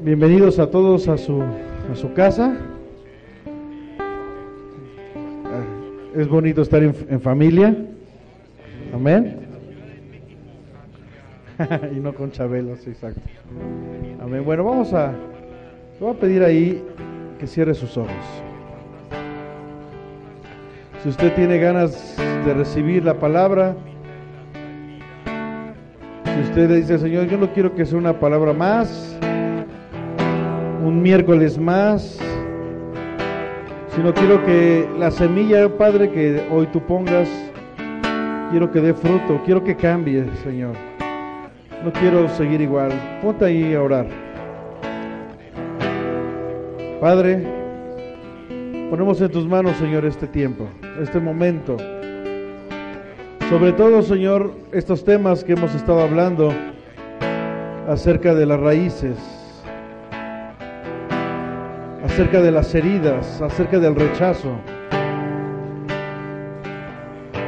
Bienvenidos a todos a su, a su casa. Ah, Es bonito estar en, en familia. Amén. y no con Chabelo, sí, exacto. Amén. Bueno, vamos a. Le voy a pedir ahí que cierre sus ojos. Si usted tiene ganas de recibir la palabra, si usted dice, Señor, yo no quiero que sea una palabra más, un miércoles más, sino quiero que la semilla, Padre, que hoy tú pongas, quiero que dé fruto, quiero que cambie, Señor. No quiero seguir igual. Ponte ahí a orar. Padre, ponemos en tus manos, Señor, este tiempo, este momento. Sobre todo, Señor, estos temas que hemos estado hablando acerca de las raíces, acerca de las heridas, acerca del rechazo.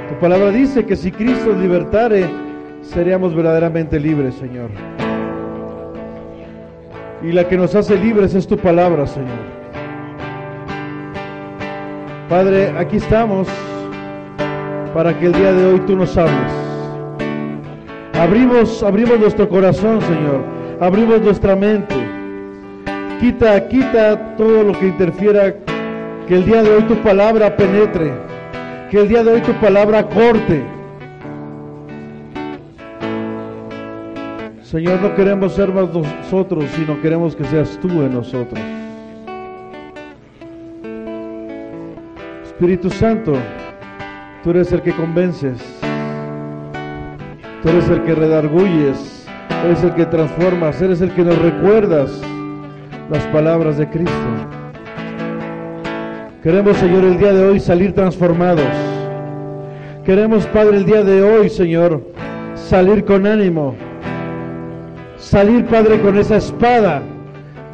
Tu palabra dice que si Cristo libertare, seríamos verdaderamente libres, Señor. Y la que nos hace libres es tu palabra, Señor. Padre, aquí estamos para que el día de hoy tú nos hables. Abrimos, abrimos nuestro corazón, Señor. Abrimos nuestra mente. Quita, quita todo lo que interfiera. Que el día de hoy tu palabra penetre. Que el día de hoy tu palabra corte. Señor, no queremos ser más nosotros, sino queremos que seas tú en nosotros. Espíritu Santo, tú eres el que convences, tú eres el que redarguyes, eres el que transformas, eres el que nos recuerdas las palabras de Cristo. Queremos, Señor, el día de hoy salir transformados. Queremos, Padre, el día de hoy, Señor, salir con ánimo. Salir, Padre, con esa espada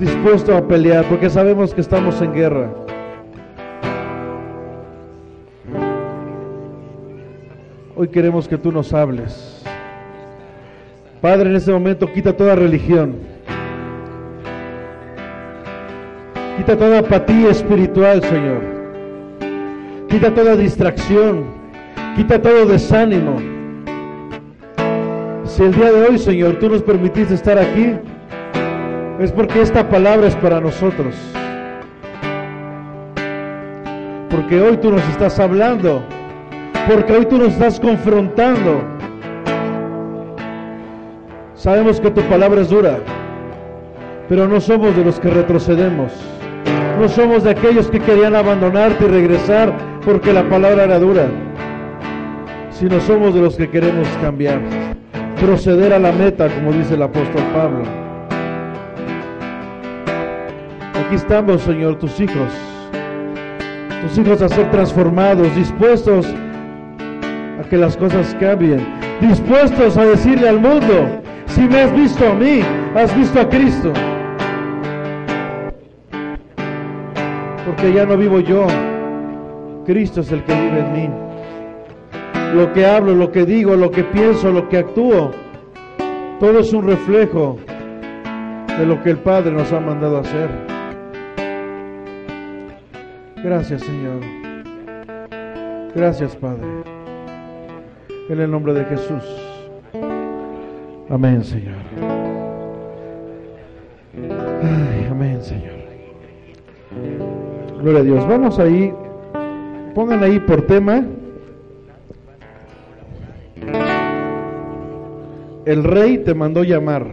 dispuesto a pelear, porque sabemos que estamos en guerra. Hoy queremos que tú nos hables. Padre, en este momento quita toda religión. Quita toda apatía espiritual, Señor. Quita toda distracción. Quita todo desánimo. Si el día de hoy, Señor, tú nos permitiste estar aquí, es porque esta palabra es para nosotros. Porque hoy tú nos estás hablando. Porque hoy tú nos estás confrontando. Sabemos que tu palabra es dura, pero no somos de los que retrocedemos. No somos de aquellos que querían abandonarte y regresar porque la palabra era dura, sino somos de los que queremos cambiar, proceder a la meta, como dice el apóstol Pablo. Aquí estamos, Señor, tus hijos, tus hijos a ser transformados, dispuestos a que las cosas cambien, dispuestos a decirle al mundo, si me has visto a mí, has visto a Cristo. Porque ya no vivo yo, Cristo es el que vive en mí. Lo que hablo, lo que digo, lo que pienso, lo que actúo, todo es un reflejo de lo que el Padre nos ha mandado hacer. Gracias Señor. Gracias Padre. En el nombre de Jesús. Amén Señor. Amén Señor. Gloria a Dios. Vamos ahí. Pongan ahí por tema. El rey te mandó llamar.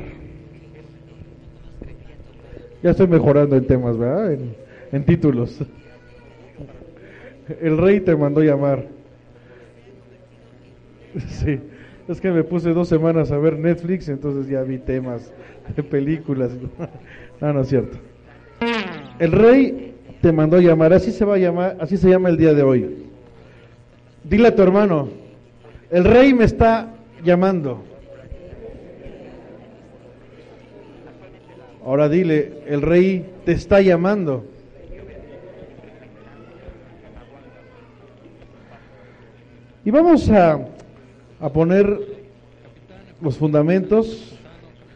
Ya estoy mejorando en temas, ¿verdad? En, en títulos. El rey te mandó llamar. Sí, es que me puse dos semanas a ver Netflix, entonces ya vi temas de películas. No, no es cierto. El rey te mandó llamar, así se va a llamar, así se llama el día de hoy. Dile a tu hermano, el rey me está llamando. Ahora dile, el rey te está llamando. Y vamos a, a poner los fundamentos.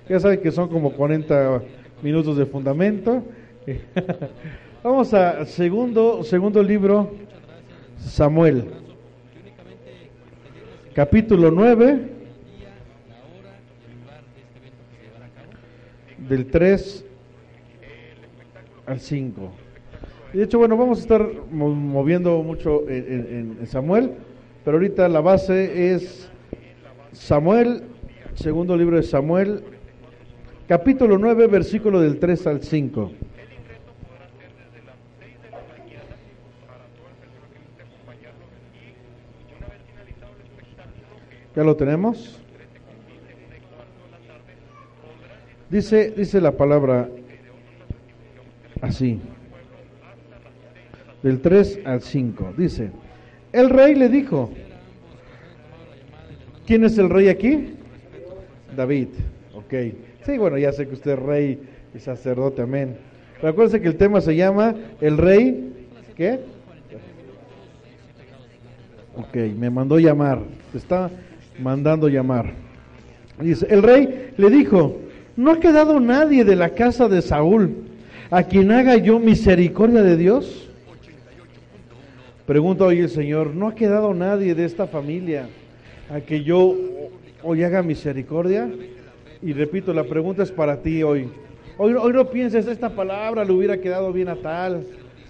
Ya saben que son como 40 minutos de fundamento. Vamos a segundo, segundo libro, Samuel, capítulo 9, del 3 al 5. De hecho, bueno, vamos a estar moviendo mucho en, en Samuel, pero ahorita la base es Samuel, segundo libro de Samuel, capítulo 9, versículo del 3 al 5. ¿Ya lo tenemos? Dice, dice la palabra así, del 3 al 5. Dice, el rey le dijo, ¿quién es el rey aquí? David, ok. Sí, bueno, ya sé que usted es rey y sacerdote, amén. Pero que el tema se llama el rey, ¿qué? Ok, me mandó llamar, está mandando llamar. Dice, el rey le dijo, no ha quedado nadie de la casa de Saúl a quien haga yo misericordia de Dios. Pregunta hoy el Señor, ¿no ha quedado nadie de esta familia a que yo hoy haga misericordia? Y repito, la pregunta es para ti hoy. Hoy, hoy no pienses, esta palabra le hubiera quedado bien a tal.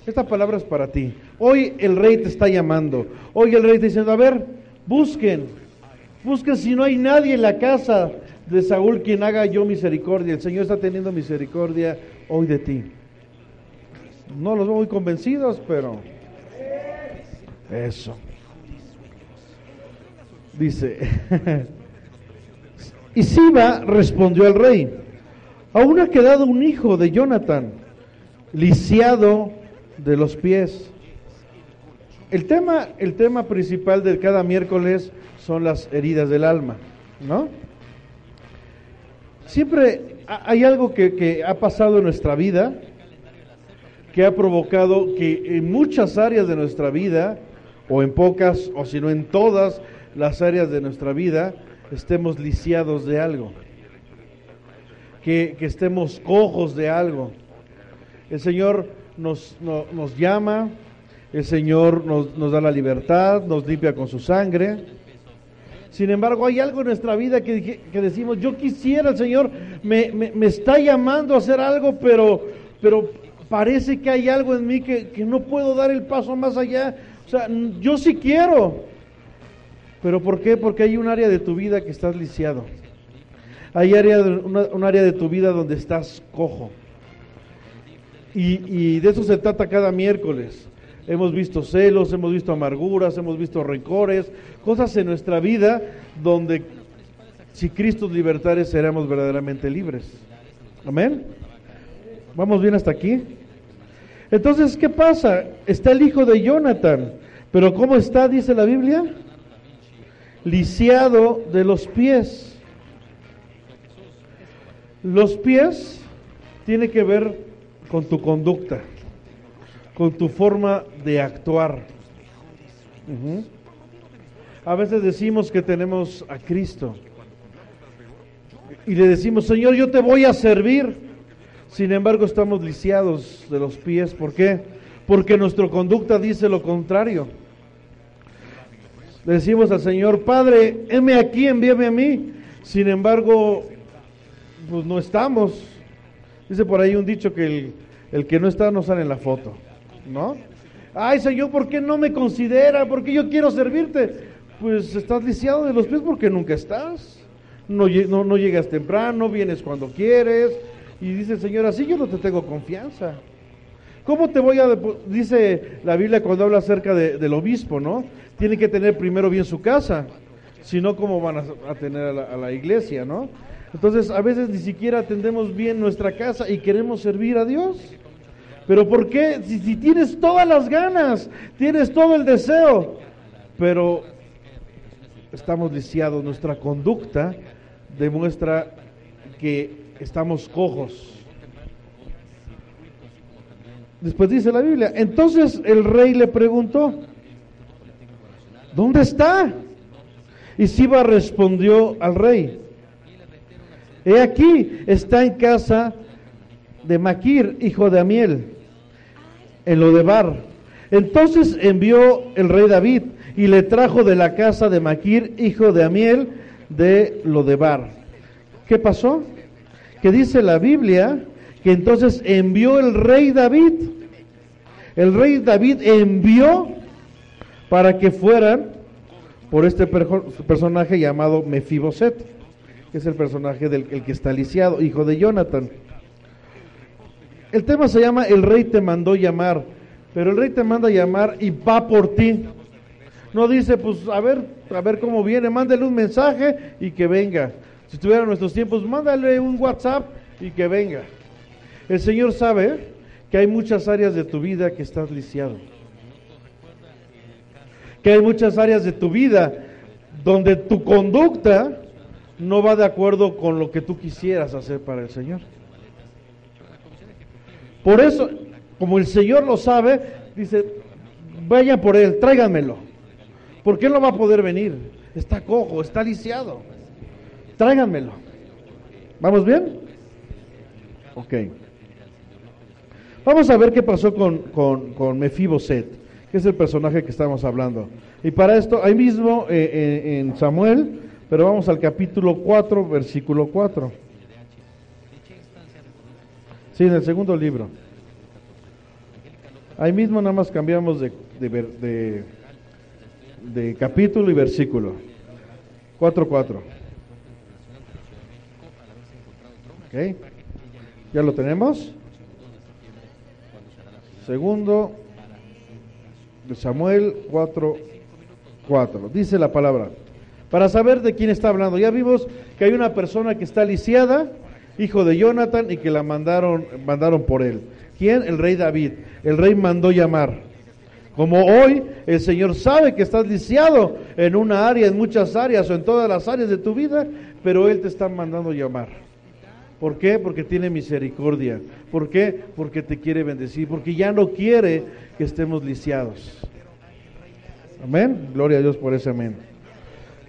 Esta palabra es para ti. Hoy el rey te está llamando. Hoy el rey está diciendo, a ver, busquen, busquen si no hay nadie en la casa de Saúl quien haga yo misericordia. El Señor está teniendo misericordia hoy de ti. No los veo muy convencidos, pero eso. Dice, y Siba respondió al rey, aún ha quedado un hijo de Jonathan, lisiado de los pies. El tema, el tema principal de cada miércoles son las heridas del alma, ¿no? Siempre hay algo que, ha pasado en nuestra vida que ha provocado que en muchas áreas de nuestra vida, o en pocas, o si no en todas las áreas de nuestra vida, estemos lisiados de algo, que, estemos cojos de algo. El Señor nos, nos llama, el Señor nos, nos da la libertad, nos limpia con su sangre, sin embargo, hay algo en nuestra vida que, decimos, yo quisiera, el Señor me, está llamando a hacer algo, pero, pero parece que hay algo en mí que, no puedo dar el paso más allá. O sea, yo sí quiero. ¿Pero por qué? Porque hay un área de tu vida que estás lisiado. Hay área un área de tu vida donde estás cojo. Y, y de eso se trata cada miércoles hemos visto celos, hemos visto amarguras, hemos visto rencores, cosas en nuestra vida donde si Cristo libertare seremos verdaderamente libres. Amén. ¿Vamos bien hasta aquí? Entonces, ¿qué pasa? Está el hijo de Jonathan, pero ¿cómo está, dice la Biblia? Lisiado de los pies. Los pies tiene que ver con tu conducta con tu forma de actuar. A veces decimos que tenemos a Cristo y le decimos, Señor, yo te voy a servir. Sin embargo, estamos lisiados de los pies. ¿Por qué? Porque nuestra conducta dice lo contrario. Le decimos al Señor, Padre, heme aquí, envíame a mí. Sin embargo, pues no estamos. Dice por ahí un dicho que el, el que no está no sale en la foto. ¿No? Ay, Señor, ¿por qué no me considera? ¿Por qué yo quiero servirte? Pues estás lisiado de los pies porque nunca estás. No, llegas temprano, vienes cuando quieres. Y dice Señor, así yo no te tengo confianza. ¿Cómo te voy a.? Dice la Biblia cuando habla acerca del obispo, ¿no? Tiene que tener primero bien su casa. Si no, ¿cómo van a, tener a la, a la iglesia, no? Entonces, a veces ni siquiera atendemos bien nuestra casa y queremos servir a Dios. Pero ¿por qué? Si, tienes todas las ganas, tienes todo el deseo, pero estamos lisiados, nuestra conducta demuestra que estamos cojos. Después dice la Biblia, entonces el rey le preguntó, ¿dónde está? Y Siba respondió al rey, he aquí, está en casa de Maquir, hijo de Amiel, en Lodebar. Entonces envió el rey David y le trajo de la casa de Maquir, hijo de Amiel, de Lodebar. ¿Qué pasó? Que dice la Biblia que entonces envió el rey David. El rey David envió para que fueran por este personaje llamado Mefiboset, que es el personaje del el que está lisiado, hijo de Jonathan. El tema se llama El rey te mandó llamar, pero el rey te manda llamar y va por ti. No dice, pues a ver, a ver cómo viene, mándale un mensaje y que venga. Si estuviera en nuestros tiempos, mándale un WhatsApp y que venga. El Señor sabe que hay muchas áreas de tu vida que estás lisiado que hay muchas áreas de tu vida donde tu conducta no va de acuerdo con lo que tú quisieras hacer para el Señor. Por eso, como el Señor lo sabe, dice, vayan por él, tráiganmelo. Porque él no va a poder venir. Está cojo, está lisiado. Tráiganmelo. ¿Vamos bien? Ok. Vamos a ver qué pasó con, con, con Mefiboset que es el personaje que estamos hablando. Y para esto, ahí mismo eh, eh, en Samuel, pero vamos al capítulo 4, versículo 4. Sí, en el segundo libro. Ahí mismo nada más cambiamos de, de, de, capítulo y versículo. 4, 4. ¿Ok? ¿Ya lo tenemos? Segundo de Samuel 4, 4. Dice la palabra. Para saber de quién está hablando. Ya vimos que hay una persona que está lisiada, hijo de Jonathan, y que la mandaron, mandaron por él. ¿Quién? El rey David. El rey mandó llamar. Como hoy el Señor sabe que estás lisiado en una área, en muchas áreas o en todas las áreas de tu vida, pero Él te está mandando llamar. ¿Por qué? Porque tiene misericordia. ¿Por qué? Porque te quiere bendecir. Porque ya no quiere que estemos lisiados. Amén. Gloria a Dios por ese amén.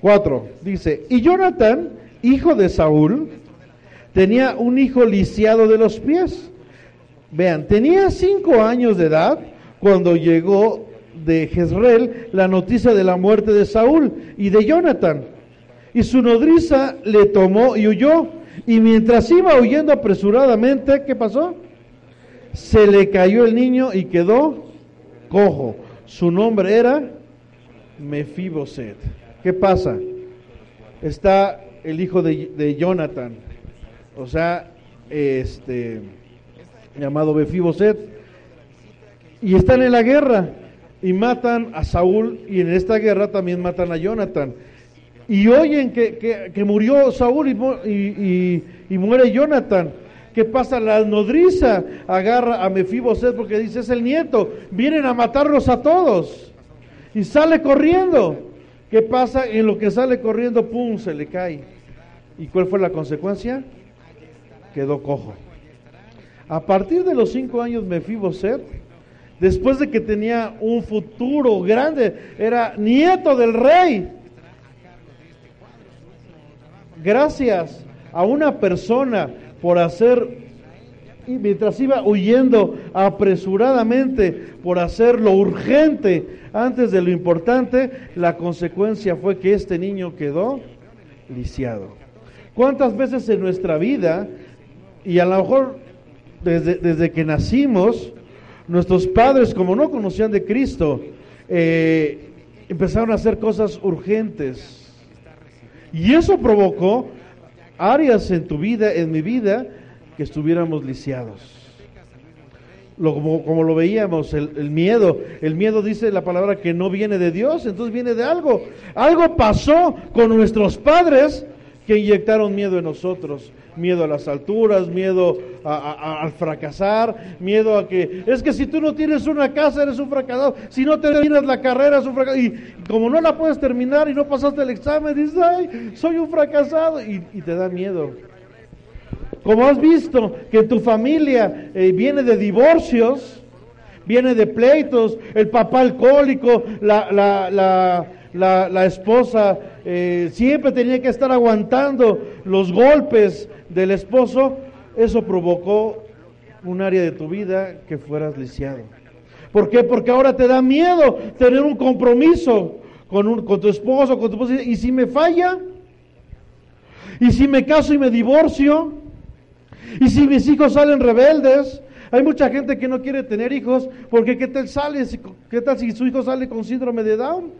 Cuatro. Dice, y Jonathan, hijo de Saúl, tenía un hijo lisiado de los pies. Vean, tenía cinco años de edad cuando llegó de Jezreel la noticia de la muerte de Saúl y de Jonathan. Y su nodriza le tomó y huyó. Y mientras iba huyendo apresuradamente, ¿qué pasó? Se le cayó el niño y quedó cojo. Su nombre era Mefiboset. ¿Qué pasa? Está el hijo de, Jonathan, o sea, este llamado Mefiboset, y están en la guerra y matan a Saúl y en esta guerra también matan a Jonathan. Y oyen que, que, murió Saúl y, y muere Jonathan. ¿Qué pasa? La nodriza agarra a Mefiboset porque dice es el nieto, vienen a matarlos a todos. Y sale corriendo. ¿Qué pasa? En lo que sale corriendo, ¡pum! se le cae. ¿Y cuál fue la consecuencia? Quedó cojo. A partir de los cinco años Mefiboset, después de que tenía un futuro grande, era nieto del rey. Gracias a una persona por hacer, y mientras iba huyendo apresuradamente por hacer lo urgente antes de lo importante, la consecuencia fue que este niño quedó lisiado. ¿Cuántas veces en nuestra vida, y a lo mejor desde, desde que nacimos, nuestros padres, como no conocían de Cristo, eh, empezaron a hacer cosas urgentes? Y eso provocó áreas en tu vida, en mi vida, que estuviéramos lisiados. Lo, como, lo veíamos, el, miedo. El miedo dice la palabra que no viene de Dios, entonces viene de algo. Algo pasó con nuestros padres que inyectaron miedo en nosotros miedo a las alturas, miedo al fracasar, miedo a que es que si tú no tienes una casa eres un fracasado, si no terminas la carrera eres un fracasado y como no la puedes terminar y no pasaste el examen dices, ay, soy un fracasado y, te da miedo. Como has visto que tu familia eh, viene de divorcios, viene de pleitos, el papá alcohólico, la, la, la la, la esposa eh, siempre tenía que estar aguantando los golpes del esposo, eso provocó un área de tu vida que fueras lisiado. ¿Por qué? Porque ahora te da miedo tener un compromiso con, un, con tu esposo, con tu esposa. ¿Y si me falla? ¿Y si me caso y me divorcio? ¿Y si mis hijos salen rebeldes? Hay mucha gente que no quiere tener hijos porque ¿qué tal sale? ¿Qué tal si su hijo sale con síndrome de Down?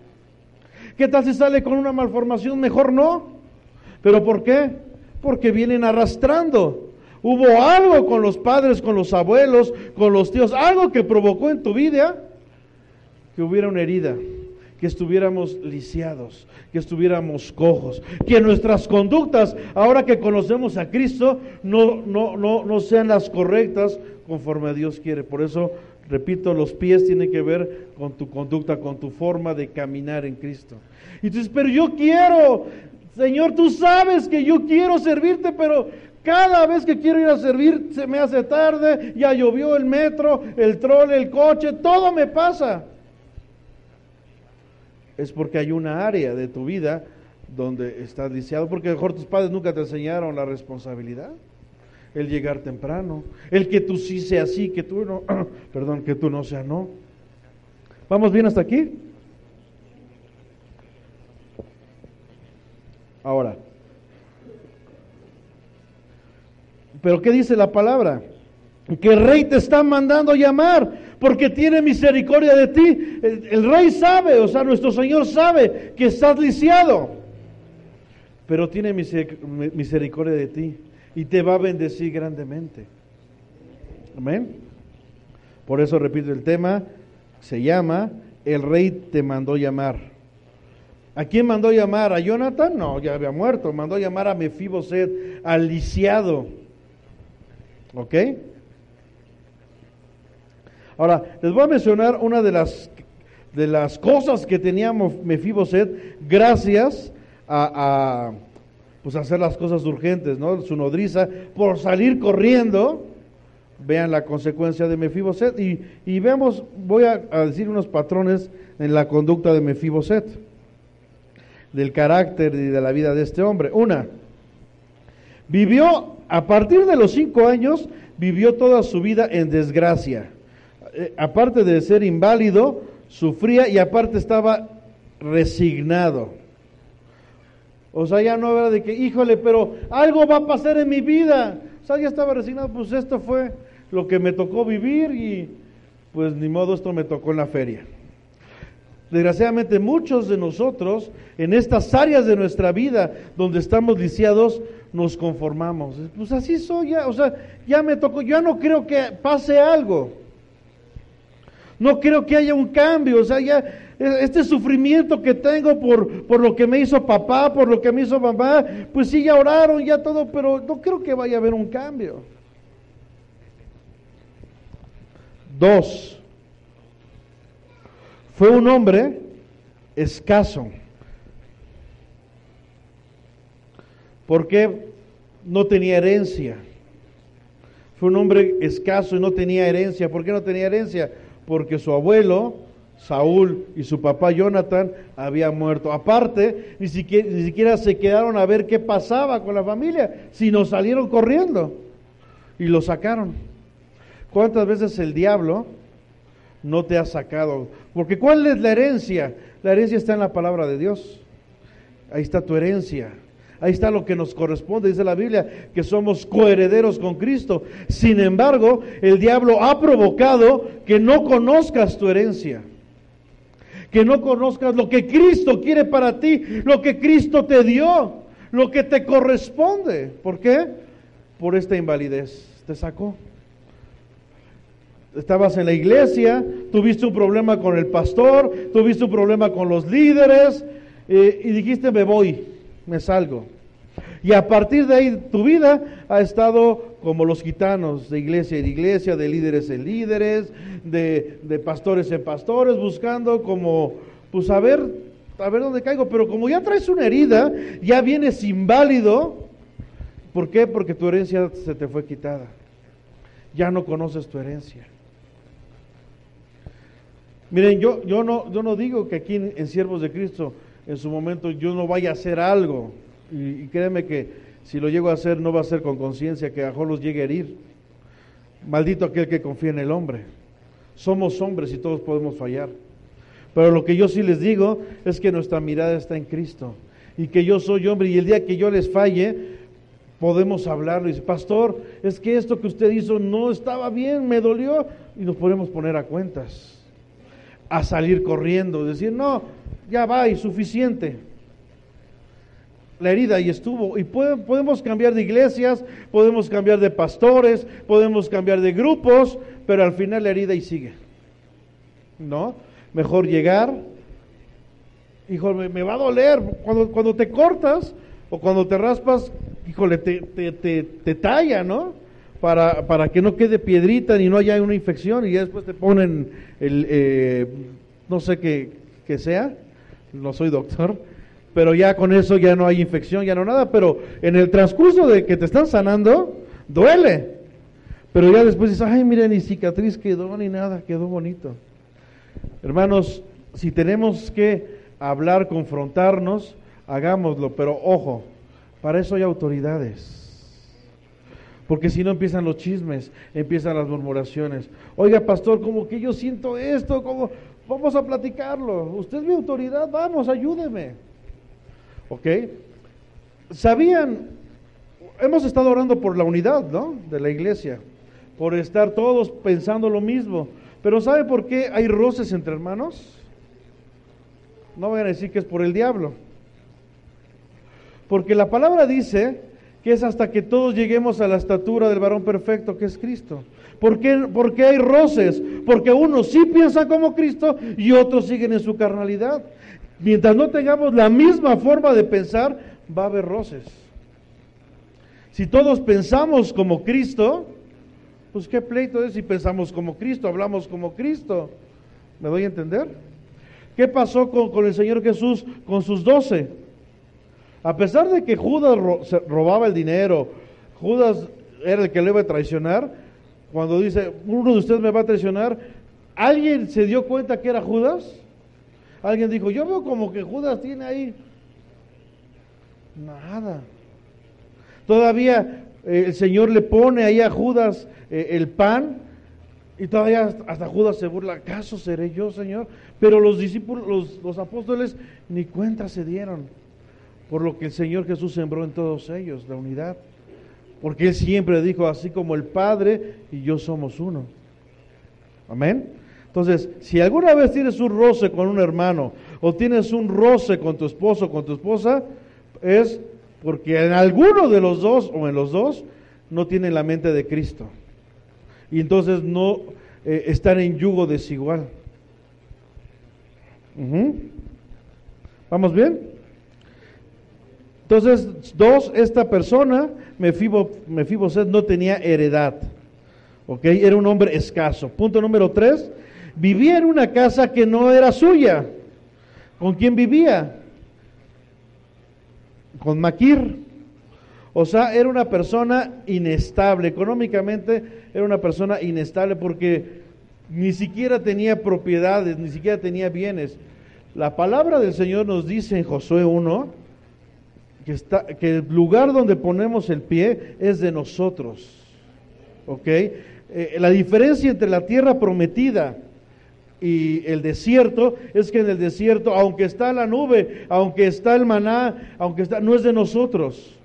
¿Qué tal si sale con una malformación? Mejor no. ¿Pero por qué? Porque vienen arrastrando. Hubo algo con los padres, con los abuelos, con los tíos, algo que provocó en tu vida que hubiera una herida, que estuviéramos lisiados, que estuviéramos cojos, que nuestras conductas, ahora que conocemos a Cristo, no, no, no, no sean las correctas conforme a Dios quiere. Por eso, repito, los pies tienen que ver con tu conducta, con tu forma de caminar en Cristo. Y dices, pero yo quiero, Señor, tú sabes que yo quiero servirte, pero cada vez que quiero ir a servir se me hace tarde, ya llovió el metro, el trole, el coche, todo me pasa. Es porque hay una área de tu vida donde estás lisiado, porque mejor tus padres nunca te enseñaron la responsabilidad, el llegar temprano, el que tú sí seas sí, que tú no, perdón, que tú no seas no. ¿Vamos bien hasta aquí? Ahora, pero ¿qué dice la palabra? Que el rey te está mandando llamar porque tiene misericordia de ti. El, rey sabe, o sea, nuestro Señor sabe que estás lisiado, pero tiene misericordia de ti y te va a bendecir grandemente. Amén. Por eso repito el tema, se llama El rey te mandó llamar. ¿A quién mandó llamar? ¿A Jonathan? No, ya había muerto. Mandó llamar a Mefiboset, al lisiado. ¿Ok? Ahora, les voy a mencionar una de las, de las cosas que tenía Mefiboset gracias a, pues hacer las cosas urgentes, ¿no? Su nodriza, por salir corriendo, vean la consecuencia de Mefiboset y, y vemos, voy a, a decir unos patrones en la conducta de Mefiboset del carácter y de la vida de este hombre. Una, vivió, a partir de los cinco años, vivió toda su vida en desgracia. Eh, aparte de ser inválido, sufría y aparte estaba resignado. O sea, ya no era de que, híjole, pero algo va a pasar en mi vida. O sea, ya estaba resignado, pues esto fue lo que me tocó vivir y pues ni modo, esto me tocó en la feria. Desgraciadamente muchos de nosotros en estas áreas de nuestra vida donde estamos lisiados nos conformamos. Pues así soy ya, o sea, ya me tocó, yo no creo que pase algo. No creo que haya un cambio, o sea, ya e, este sufrimiento que tengo por, por lo que me hizo papá, por lo que me hizo mamá, pues sí, ya oraron, ya todo, pero no creo que vaya a haber un cambio. Dos, fue un hombre escaso. Porque no tenía herencia. Fue un hombre escaso y no tenía herencia. ¿Por qué no tenía herencia? Porque su abuelo, Saúl, y su papá Jonathan habían muerto. Aparte, ni siquiera, ni siquiera se quedaron a ver qué pasaba con la familia, sino salieron corriendo y lo sacaron. ¿Cuántas veces el diablo no te ha sacado. Porque ¿cuál es la herencia? La herencia está en la palabra de Dios. Ahí está tu herencia. Ahí está lo que nos corresponde, dice la Biblia, que somos coherederos con Cristo. Sin embargo, el diablo ha provocado que no conozcas tu herencia. Que no conozcas lo que Cristo quiere para ti, lo que Cristo te dio, lo que te corresponde. ¿Por qué? Por esta invalidez. Te sacó estabas en la iglesia, tuviste un problema con el pastor, tuviste un problema con los líderes eh, y dijiste me voy, me salgo. Y a partir de ahí tu vida ha estado como los gitanos, de iglesia en iglesia, de líderes en líderes, de, de pastores en pastores, buscando como, pues a ver, a ver dónde caigo. Pero como ya traes una herida, ya vienes inválido. ¿Por qué? Porque tu herencia se te fue quitada. Ya no conoces tu herencia. Miren, yo, yo, no, yo no digo que aquí en, Siervos de Cristo en su momento yo no vaya a hacer algo. Y, créeme que si lo llego a hacer no va a ser con conciencia que a los llegue a herir. Maldito aquel que confía en el hombre. Somos hombres y todos podemos fallar. Pero lo que yo sí les digo es que nuestra mirada está en Cristo y que yo soy hombre y el día que yo les falle, podemos hablarlo y decir, pastor, es que esto que usted hizo no estaba bien, me dolió y nos podemos poner a cuentas, a salir corriendo, decir, no, ya va y suficiente. La herida ahí estuvo y podemos cambiar de iglesias, podemos cambiar de pastores, podemos cambiar de grupos, pero al final la herida ahí sigue. ¿No? Mejor llegar, híjole, me va a doler. Cuando, cuando te cortas o cuando te raspas, híjole, te, te, te, talla, ¿no? Para, para, que no quede piedrita ni no haya una infección y ya después te ponen el, eh, no sé qué, que sea, no soy doctor, pero ya con eso ya no hay infección, ya no nada, pero en el transcurso de que te están sanando, duele. Pero ya después dices, ay, mira, ni cicatriz quedó, ni nada, quedó bonito. Hermanos, si tenemos que hablar, confrontarnos, hagámoslo, pero ojo, para eso hay autoridades. Porque si no empiezan los chismes, empiezan las murmuraciones. Oiga, pastor, como que yo siento esto, como vamos a platicarlo. Usted es mi autoridad, vamos, ayúdeme. ¿Ok? Sabían, hemos estado orando por la unidad, ¿no? De la iglesia, por estar todos pensando lo mismo. Pero ¿sabe por qué hay roces entre hermanos? No vayan a decir que es por el diablo. Porque la palabra dice es hasta que todos lleguemos a la estatura del varón perfecto que es Cristo. ¿Por qué, Porque hay roces? Porque unos sí piensan como Cristo y otros siguen en su carnalidad. Mientras no tengamos la misma forma de pensar, va a haber roces. Si todos pensamos como Cristo, pues qué pleito es si pensamos como Cristo, hablamos como Cristo. ¿Me doy a entender? ¿Qué pasó con, el Señor Jesús con sus doce? A pesar de que Judas robaba el dinero, Judas era el que le iba a traicionar, cuando dice, uno de ustedes me va a traicionar, ¿alguien se dio cuenta que era Judas? Alguien dijo, yo veo como que Judas tiene ahí nada. Todavía eh, el Señor le pone ahí a Judas eh, el pan y todavía hasta Judas se burla, ¿acaso seré yo, Señor? Pero los discípulos, los, apóstoles, ni cuenta se dieron por lo que el Señor Jesús sembró en todos ellos, la unidad. Porque Él siempre dijo, así como el Padre y yo somos uno. Amén. Entonces, si alguna vez tienes un roce con un hermano o tienes un roce con tu esposo o con tu esposa, es porque en alguno de los dos o en los dos no tienen la mente de Cristo y entonces no eh, están en yugo desigual. ¿Vamos bien? Entonces, dos, esta persona, Mefiboset, no tenía heredad. ¿Ok? Era un hombre escaso. Punto número tres, vivía en una casa que no era suya. ¿Con quién vivía? Con Maquir. O sea, era una persona inestable, económicamente era una persona inestable porque ni siquiera tenía propiedades, ni siquiera tenía bienes. La palabra del Señor nos dice en Josué 1 que, está, el lugar donde ponemos el pie es de nosotros. ¿Ok? Eh, la diferencia entre la tierra prometida y el desierto es que en el desierto, aunque está la nube, aunque está el maná, aunque está, no es de nosotros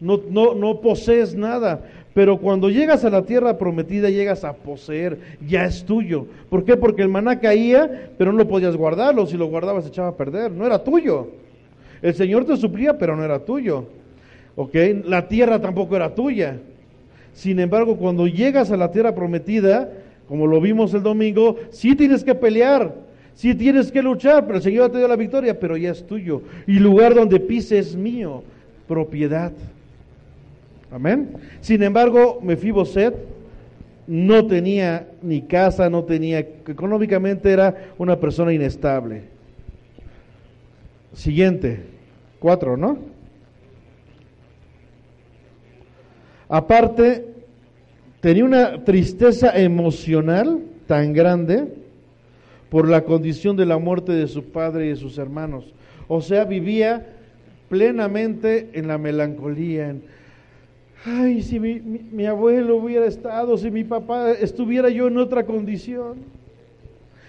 no, no, no posees nada. Pero cuando llegas a la tierra prometida, llegas a poseer, ya es tuyo. ¿Por qué? Porque el maná caía, pero no lo podías guardarlo. Si lo guardabas, echaba a perder. No era tuyo. El Señor te suplía, pero no era tuyo. ¿Ok? La tierra tampoco era tuya. Sin embargo, cuando llegas a la tierra prometida, como lo vimos el domingo, sí tienes que pelear, sí tienes que luchar, pero el Señor te dio la victoria, pero ya es tuyo. Y lugar donde pises es mío, propiedad. Amén. Sin embargo, Mefiboset no tenía ni casa, no tenía, económicamente era una persona inestable. Siguiente, ¿no? Aparte, tenía una tristeza emocional tan grande por la condición de la muerte de su padre y de sus hermanos. O sea, vivía plenamente en la melancolía, Ay, si mi, mi, abuelo hubiera estado, si mi papá estuviera yo en otra condición.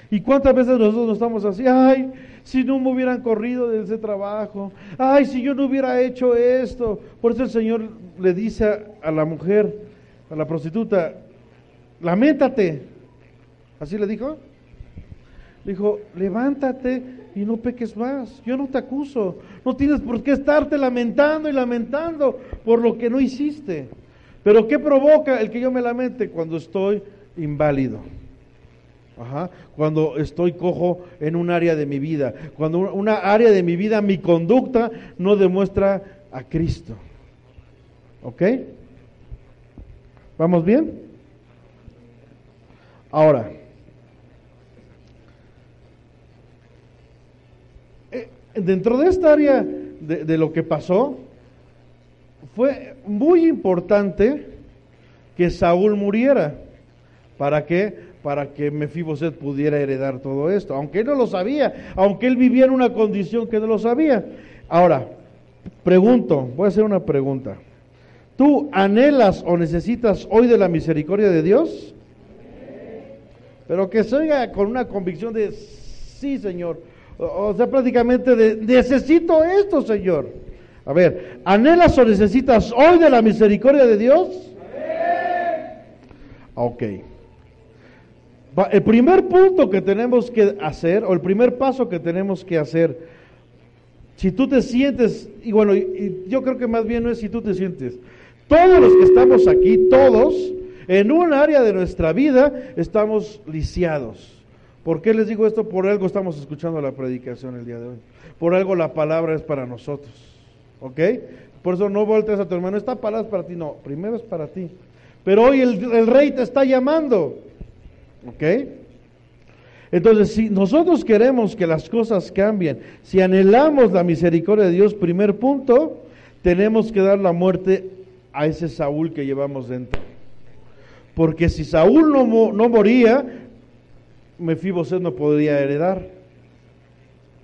¿Y cuántas veces nosotros nos estamos así? Ay, si no me hubieran corrido de ese trabajo. Ay, si yo no hubiera hecho esto. Por eso el Señor le dice a la mujer, a la prostituta, lamentate. ¿Así le dijo? Le dijo, levántate y no peques más. Yo no te acuso. No tienes por qué estarte lamentando y lamentando por lo que no hiciste. Pero ¿qué provoca el que yo me lamente cuando estoy inválido? Ajá. Cuando estoy cojo en un área de mi vida. Cuando una área de mi vida, mi conducta no demuestra a Cristo. ¿Ok? ¿Vamos bien? Ahora, dentro de esta área de, lo que pasó, fue muy importante que Saúl muriera. ¿Para qué? Para que Mefiboset pudiera heredar todo esto, aunque él no lo sabía, aunque él vivía en una condición que no lo sabía. Ahora, pregunto, voy a hacer una pregunta. ¿Tú anhelas o necesitas hoy de la misericordia de Dios? Pero que se oiga con una convicción de, sí, Señor, o sea, prácticamente de, necesito esto, Señor. A ver, ¿anhelas o necesitas hoy de la misericordia de Dios? Ok. El primer punto que tenemos que hacer, o el primer paso que tenemos que hacer, si tú te sientes, y bueno, yo creo que más bien no es si tú te sientes, todos los que estamos aquí, todos, en un área de nuestra vida, estamos lisiados ¿Por qué les digo esto? Por algo estamos escuchando la predicación el día de hoy. Por algo la palabra es para nosotros. ¿Ok? Por eso no voltees a tu hermano. Esta palabra es para ti. No, primero es para ti. Pero hoy el, rey te está llamando. ¿Ok? Entonces, si nosotros queremos que las cosas cambien, si anhelamos la misericordia de Dios, primer punto, tenemos que dar la muerte a ese Saúl que llevamos dentro. Porque si Saúl no, no moría, Mefiboset no podría heredar.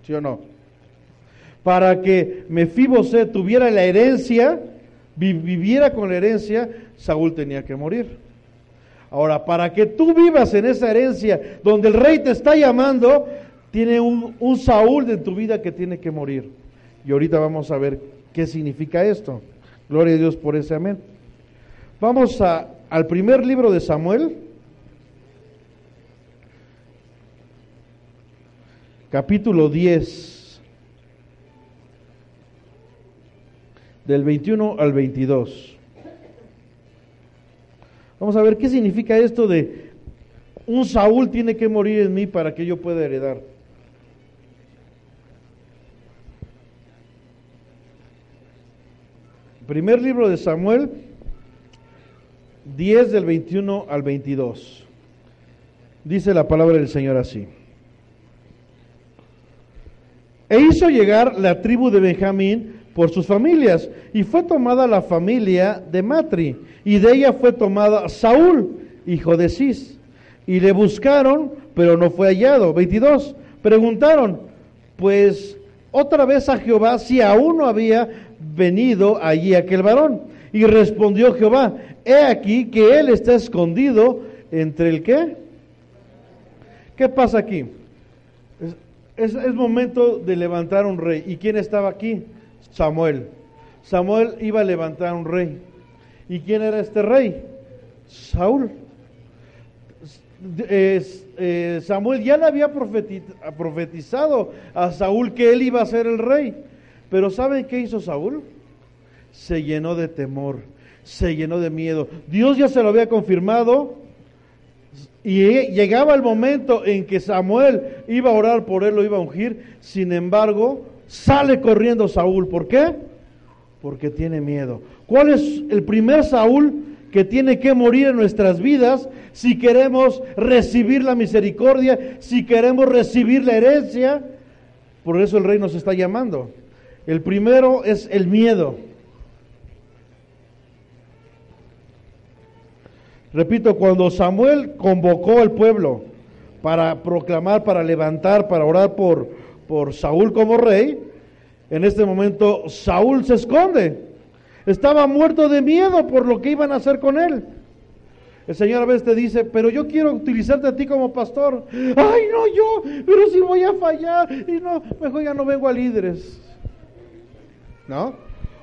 ¿Sí o no? Para que Mefiboset tuviera la herencia, viviera con la herencia, Saúl tenía que morir. Ahora, para que tú vivas en esa herencia donde el rey te está llamando, tiene un, Saúl en tu vida que tiene que morir. Y ahorita vamos a ver qué significa esto. Gloria a Dios por ese amén. Vamos al primer libro de Samuel, capítulo 10, del 21 al 22. Vamos a ver qué significa esto de un Saúl tiene que morir en mí para que yo pueda heredar. Primer libro de Samuel, 10 del 21 al 22. Dice la palabra del Señor así. E hizo llegar la tribu de Benjamín por sus familias, y fue tomada la familia de Matri, y de ella fue tomada Saúl, hijo de Cis. Y le buscaron, pero no fue hallado. 22. Preguntaron, pues otra vez a Jehová si aún no había venido allí aquel varón. Y respondió Jehová, he aquí que él está escondido entre el qué. ¿Qué pasa aquí? Es, momento de levantar un rey. ¿Y quién estaba aquí? Samuel. Samuel iba a levantar un rey. ¿Y quién era este rey? Saúl. Eh, Samuel ya le había profetizado a Saúl que él iba a ser el rey. Pero ¿saben qué hizo Saúl? Se llenó de temor, se llenó de miedo. Dios ya se lo había confirmado y llegaba el momento en que Samuel iba a orar por él, lo iba a ungir. Sin embargo, sale corriendo Saúl. ¿Por qué? Porque tiene miedo. ¿Cuál es el primer Saúl que tiene que morir en nuestras vidas si queremos recibir la misericordia, si queremos recibir la herencia? Por eso el rey nos está llamando. El primero es el miedo. Repito, cuando Samuel convocó al pueblo para proclamar, para levantar, para orar por, por Saúl como rey, en este momento Saúl se esconde. Estaba muerto de miedo por lo que iban a hacer con él. El Señor a veces te dice, pero yo quiero utilizarte a ti como pastor. Ay, no, yo, pero si voy a fallar. Y no, mejor ya no vengo a líderes. ¿No?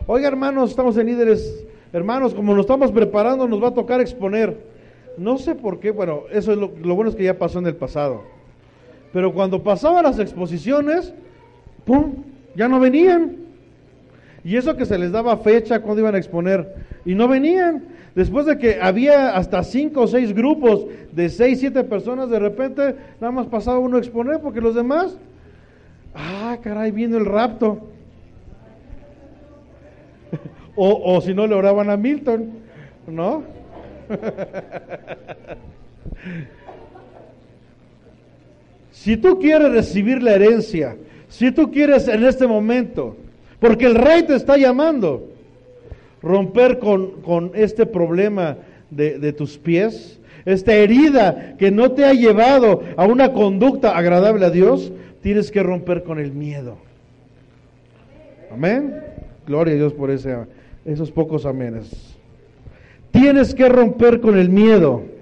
Oiga, hermanos, estamos en líderes. Hermanos, como nos estamos preparando, nos va a tocar exponer. No sé por qué, bueno, eso es lo, lo bueno es que ya pasó en el pasado. Pero cuando pasaban las exposiciones, ¡pum! Ya no venían. Y eso que se les daba fecha cuando iban a exponer. Y no venían. Después de que había hasta cinco o seis grupos de seis, siete personas, de repente nada más pasaba uno a exponer porque los demás, ah, caray, viene el rapto. o, o si no le oraban a Milton, ¿no? si tú quieres recibir la herencia, si tú quieres en este momento, porque el rey te está llamando, romper con, este problema de, de tus pies, esta herida que no te ha llevado a una conducta agradable a Dios, tienes que romper con el miedo. Amén. Gloria a Dios por ese, esos pocos amenes. Tienes que romper con el miedo.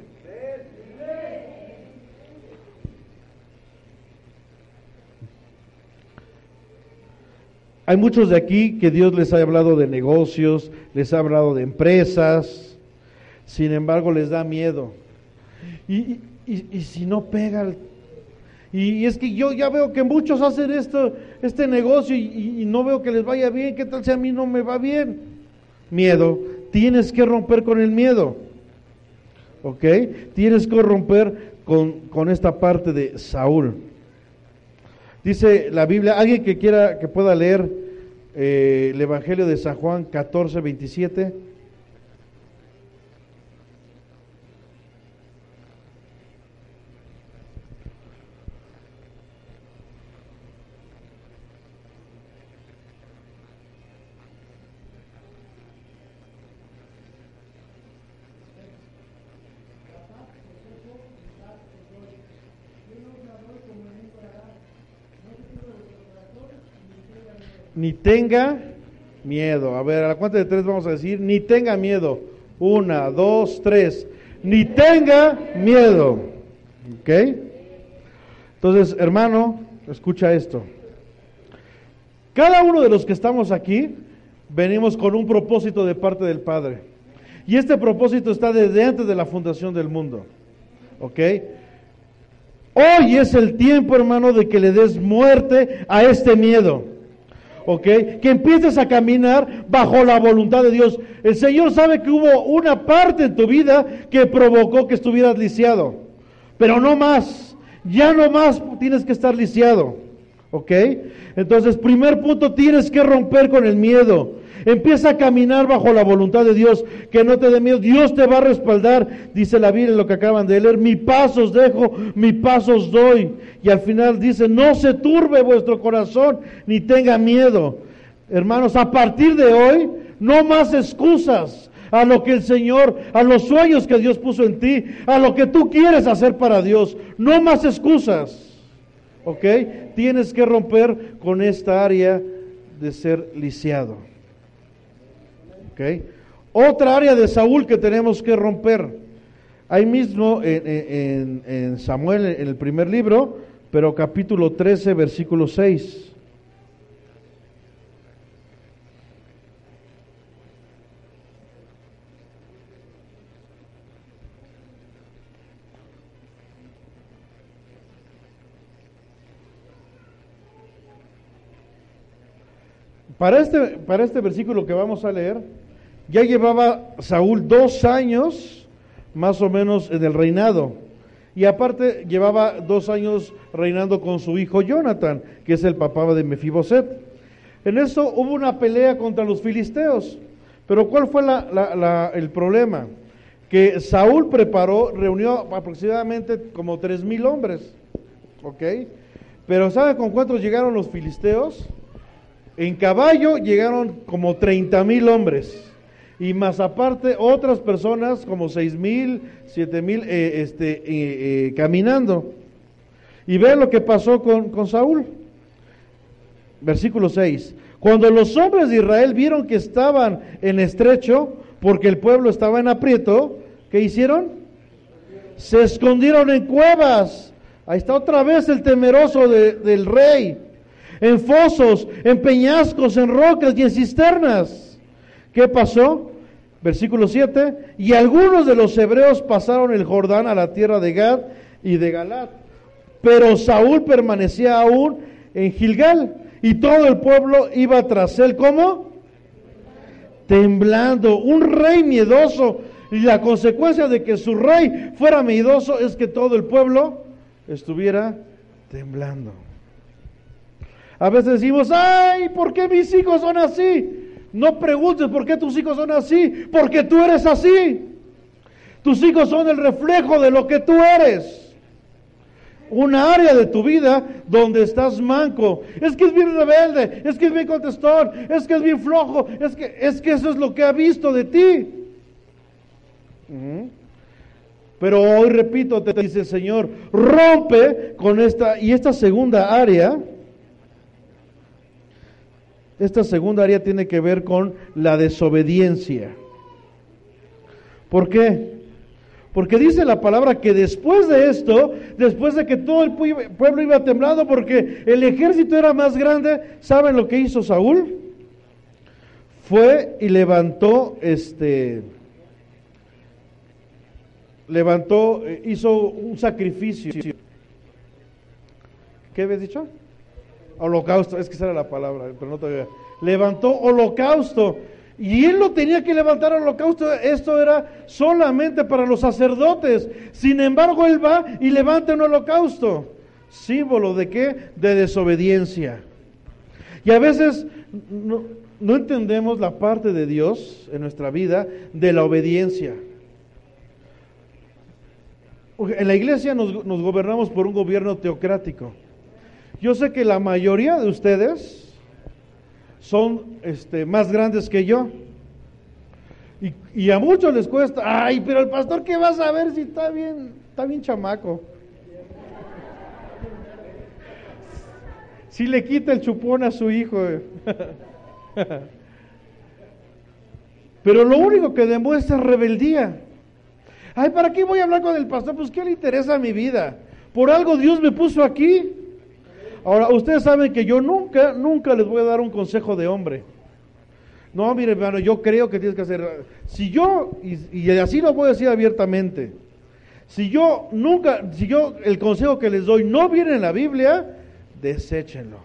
Hay muchos de aquí que Dios les ha hablado de negocios, les ha hablado de empresas, sin embargo les da miedo. Y, si no pega, y, es que yo ya veo que muchos hacen esto, este negocio y, no veo que les vaya bien, ¿qué tal si a mí no me va bien? Miedo, tienes que romper con el miedo, ¿ok? Tienes que romper con, con esta parte de Saúl. Dice la Biblia, alguien que quiera, que pueda leer eh, el Evangelio de San Juan 14, 27. Ni tenga miedo. A ver, a la cuenta de tres vamos a decir, ni tenga miedo. Una, dos, tres. Ni tenga miedo. ¿Ok? Entonces, hermano, escucha esto. Cada uno de los que estamos aquí, venimos con un propósito de parte del Padre. Y este propósito está desde antes de la fundación del mundo. ¿Ok? Hoy es el tiempo, hermano, de que le des muerte a este miedo. ¿Ok? Que empieces a caminar bajo la voluntad de Dios. El Señor sabe que hubo una parte en tu vida que provocó que estuvieras lisiado, pero no más. Ya no más tienes que estar lisiado, ¿ok? Entonces, primer punto, tienes que romper con el miedo. Empieza a caminar bajo la voluntad de Dios, que no te dé miedo. Dios te va a respaldar, dice la Biblia lo que acaban de leer. Mi paso os dejo, mi paso os doy. Y al final dice, no se turbe vuestro corazón, ni tenga miedo. Hermanos, a partir de hoy, no más excusas a lo que el Señor, a los sueños que Dios puso en ti, a lo que tú quieres hacer para Dios. No más excusas. ¿Ok? Tienes que romper con esta área de ser lisiado. Otra área de Saúl que tenemos que romper. Ahí mismo en, Samuel, en el primer libro, pero capítulo 13, versículo 6. Para este, para este versículo que vamos a leer, ya llevaba Saúl dos años más o menos en el reinado. Y aparte llevaba dos años reinando con su hijo Jonathan, que es el papá de Mefiboset. En eso hubo una pelea contra los filisteos. Pero ¿cuál fue el problema? Que Saúl preparó, reunió aproximadamente como tres mil hombres. ¿Ok? Pero ¿sabe con cuántos llegaron los filisteos? En caballo llegaron como treinta mil hombres y más aparte otras personas como seis mil, siete mil eh, este, eh, eh, caminando. Y vean lo que pasó con, con Saúl. Versículo 6. Cuando los hombres de Israel vieron que estaban en estrecho, porque el pueblo estaba en aprieto, ¿qué hicieron? Se escondieron en cuevas. Ahí está otra vez el temeroso del rey. En fosos, en peñascos, en rocas y en cisternas. ¿Qué pasó? Versículo 7. Y algunos de los hebreos pasaron el Jordán a la tierra de Gad y de Galat. Pero Saúl permanecía aún en Gilgal y todo el pueblo iba tras él. ¿Cómo? Temblando. Un rey miedoso. Y la consecuencia de que su rey fuera miedoso es que todo el pueblo estuviera temblando. A veces decimos, ay, ¿por qué mis hijos son así? No preguntes por qué tus hijos son así, porque tú eres así. Tus hijos son el reflejo de lo que tú eres una área de tu vida donde estás manco. Es que es bien rebelde, es que es bien contestón, es que es bien flojo, es que, es que eso es lo que ha visto de ti. Pero hoy repito, te dice el Señor, rompe con esta y esta segunda área. Esta segunda área tiene que ver con la desobediencia. ¿Por qué? Porque dice la palabra que después de esto, después de que todo el pueblo iba temblando porque el ejército era más grande, ¿saben lo que hizo Saúl? Fue y levantó este levantó eh, hizo un sacrificio. ¿Qué habías dicho? Holocausto, es que esa era la palabra, pero no todavía. Levantó holocausto y él lo tenía que levantar holocausto. Esto era solamente para los sacerdotes. Sin embargo, él va y levanta un holocausto. Símbolo de qué? De desobediencia. Y a veces no, entendemos la parte de Dios en nuestra vida de la obediencia. En la iglesia nos gobernamos por un gobierno teocrático. Yo sé que la mayoría de ustedes son este, más grandes que yo. Y, a muchos les cuesta, ay, pero el pastor, ¿qué va a saber si está bien, está bien chamaco? Si le quita el chupón a su hijo. Pero lo único que demuestra es rebeldía. Ay, ¿para qué voy a hablar con el pastor? Pues, ¿qué le interesa mi vida? Por algo Dios me puso aquí. Ahora, ustedes saben que yo nunca, nunca les voy a dar un consejo de hombre. No, mire, hermano, yo creo que tienes que hacer. Si yo, y, así lo voy a decir abiertamente, si yo nunca, si yo el consejo que les doy no viene en la Biblia, deséchenlo.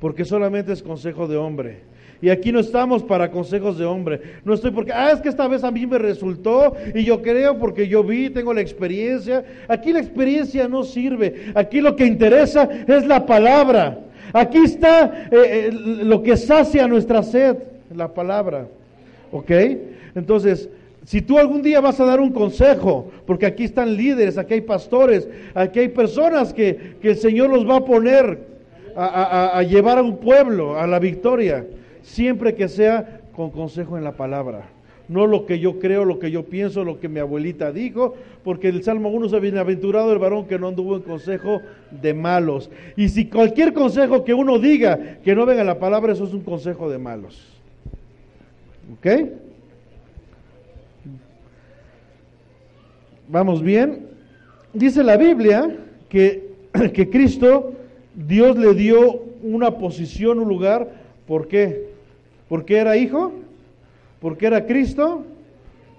Porque solamente es consejo de hombre. Y aquí no estamos para consejos de hombre. No estoy porque, ah, es que esta vez a mí me resultó y yo creo porque yo vi, tengo la experiencia. Aquí la experiencia no sirve. Aquí lo que interesa es la palabra. Aquí está eh, eh, lo que sacia nuestra sed, la palabra. ¿Ok? Entonces, si tú algún día vas a dar un consejo, porque aquí están líderes, aquí hay pastores, aquí hay personas que, el Señor los va a poner a llevar a un pueblo a la victoria siempre que sea con consejo en la palabra. No lo que yo creo, lo que yo pienso, lo que mi abuelita dijo, porque el Salmo 1 se bienaventurado el varón que no anduvo en consejo de malos. Y si cualquier consejo que uno diga que no venga la palabra, eso es un consejo de malos. ¿Ok? Vamos bien. Dice la Biblia que, que Cristo, Dios le dio una posición, un lugar. ¿Por qué? ¿Por qué era hijo? ¿Por qué era Cristo?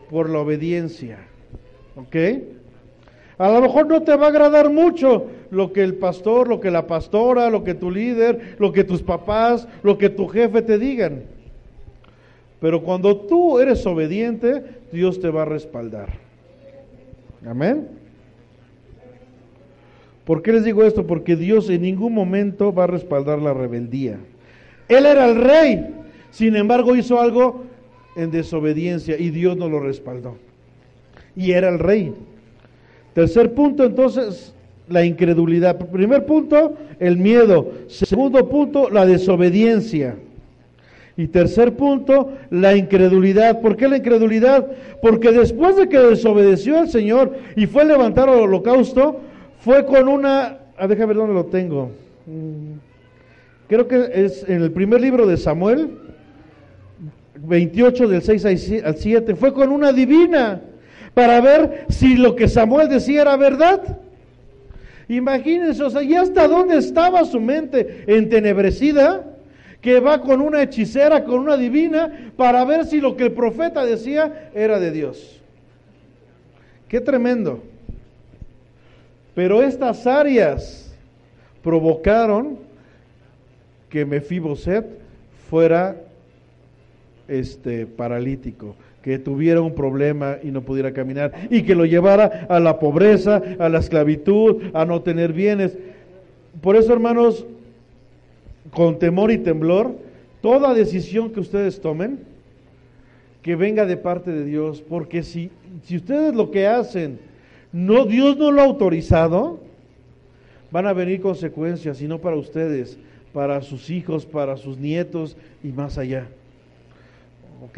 Por la obediencia. ¿Ok? A lo mejor no te va a agradar mucho lo que el pastor, lo que la pastora, lo que tu líder, lo que tus papás, lo que tu jefe te digan. Pero cuando tú eres obediente, Dios te va a respaldar. Amén. ¿Por qué les digo esto? Porque Dios en ningún momento va a respaldar la rebeldía. Él era el rey, sin embargo, hizo algo en desobediencia y Dios no lo respaldó. Y era el rey. Tercer punto, entonces, la incredulidad. Primer punto, el miedo. Segundo punto, la desobediencia. Y tercer punto, la incredulidad. ¿Por qué la incredulidad? Porque después de que desobedeció al Señor y fue levantar el holocausto, fue con una... Ah, déjame ver dónde lo tengo. Mm. creo que es en el primer libro de Samuel, 28 del 6 al 7, fue con una divina para ver si lo que Samuel decía era verdad. Imagínense, o sea, ¿y hasta dónde estaba su mente entenebrecida? Que va con una hechicera, con una divina, para ver si lo que el profeta decía era de Dios. Qué tremendo. Pero estas áreas provocaron que Mefiboset fuera este paralítico, que tuviera un problema y no pudiera caminar y que lo llevara a la pobreza, a la esclavitud, a no tener bienes. Por eso, hermanos, con temor y temblor, toda decisión que ustedes tomen, que venga de parte de Dios, porque si, si ustedes lo que hacen, no, Dios no lo ha autorizado, van a venir consecuencias, y no para ustedes, para sus hijos, para sus nietos y más allá. ¿Ok?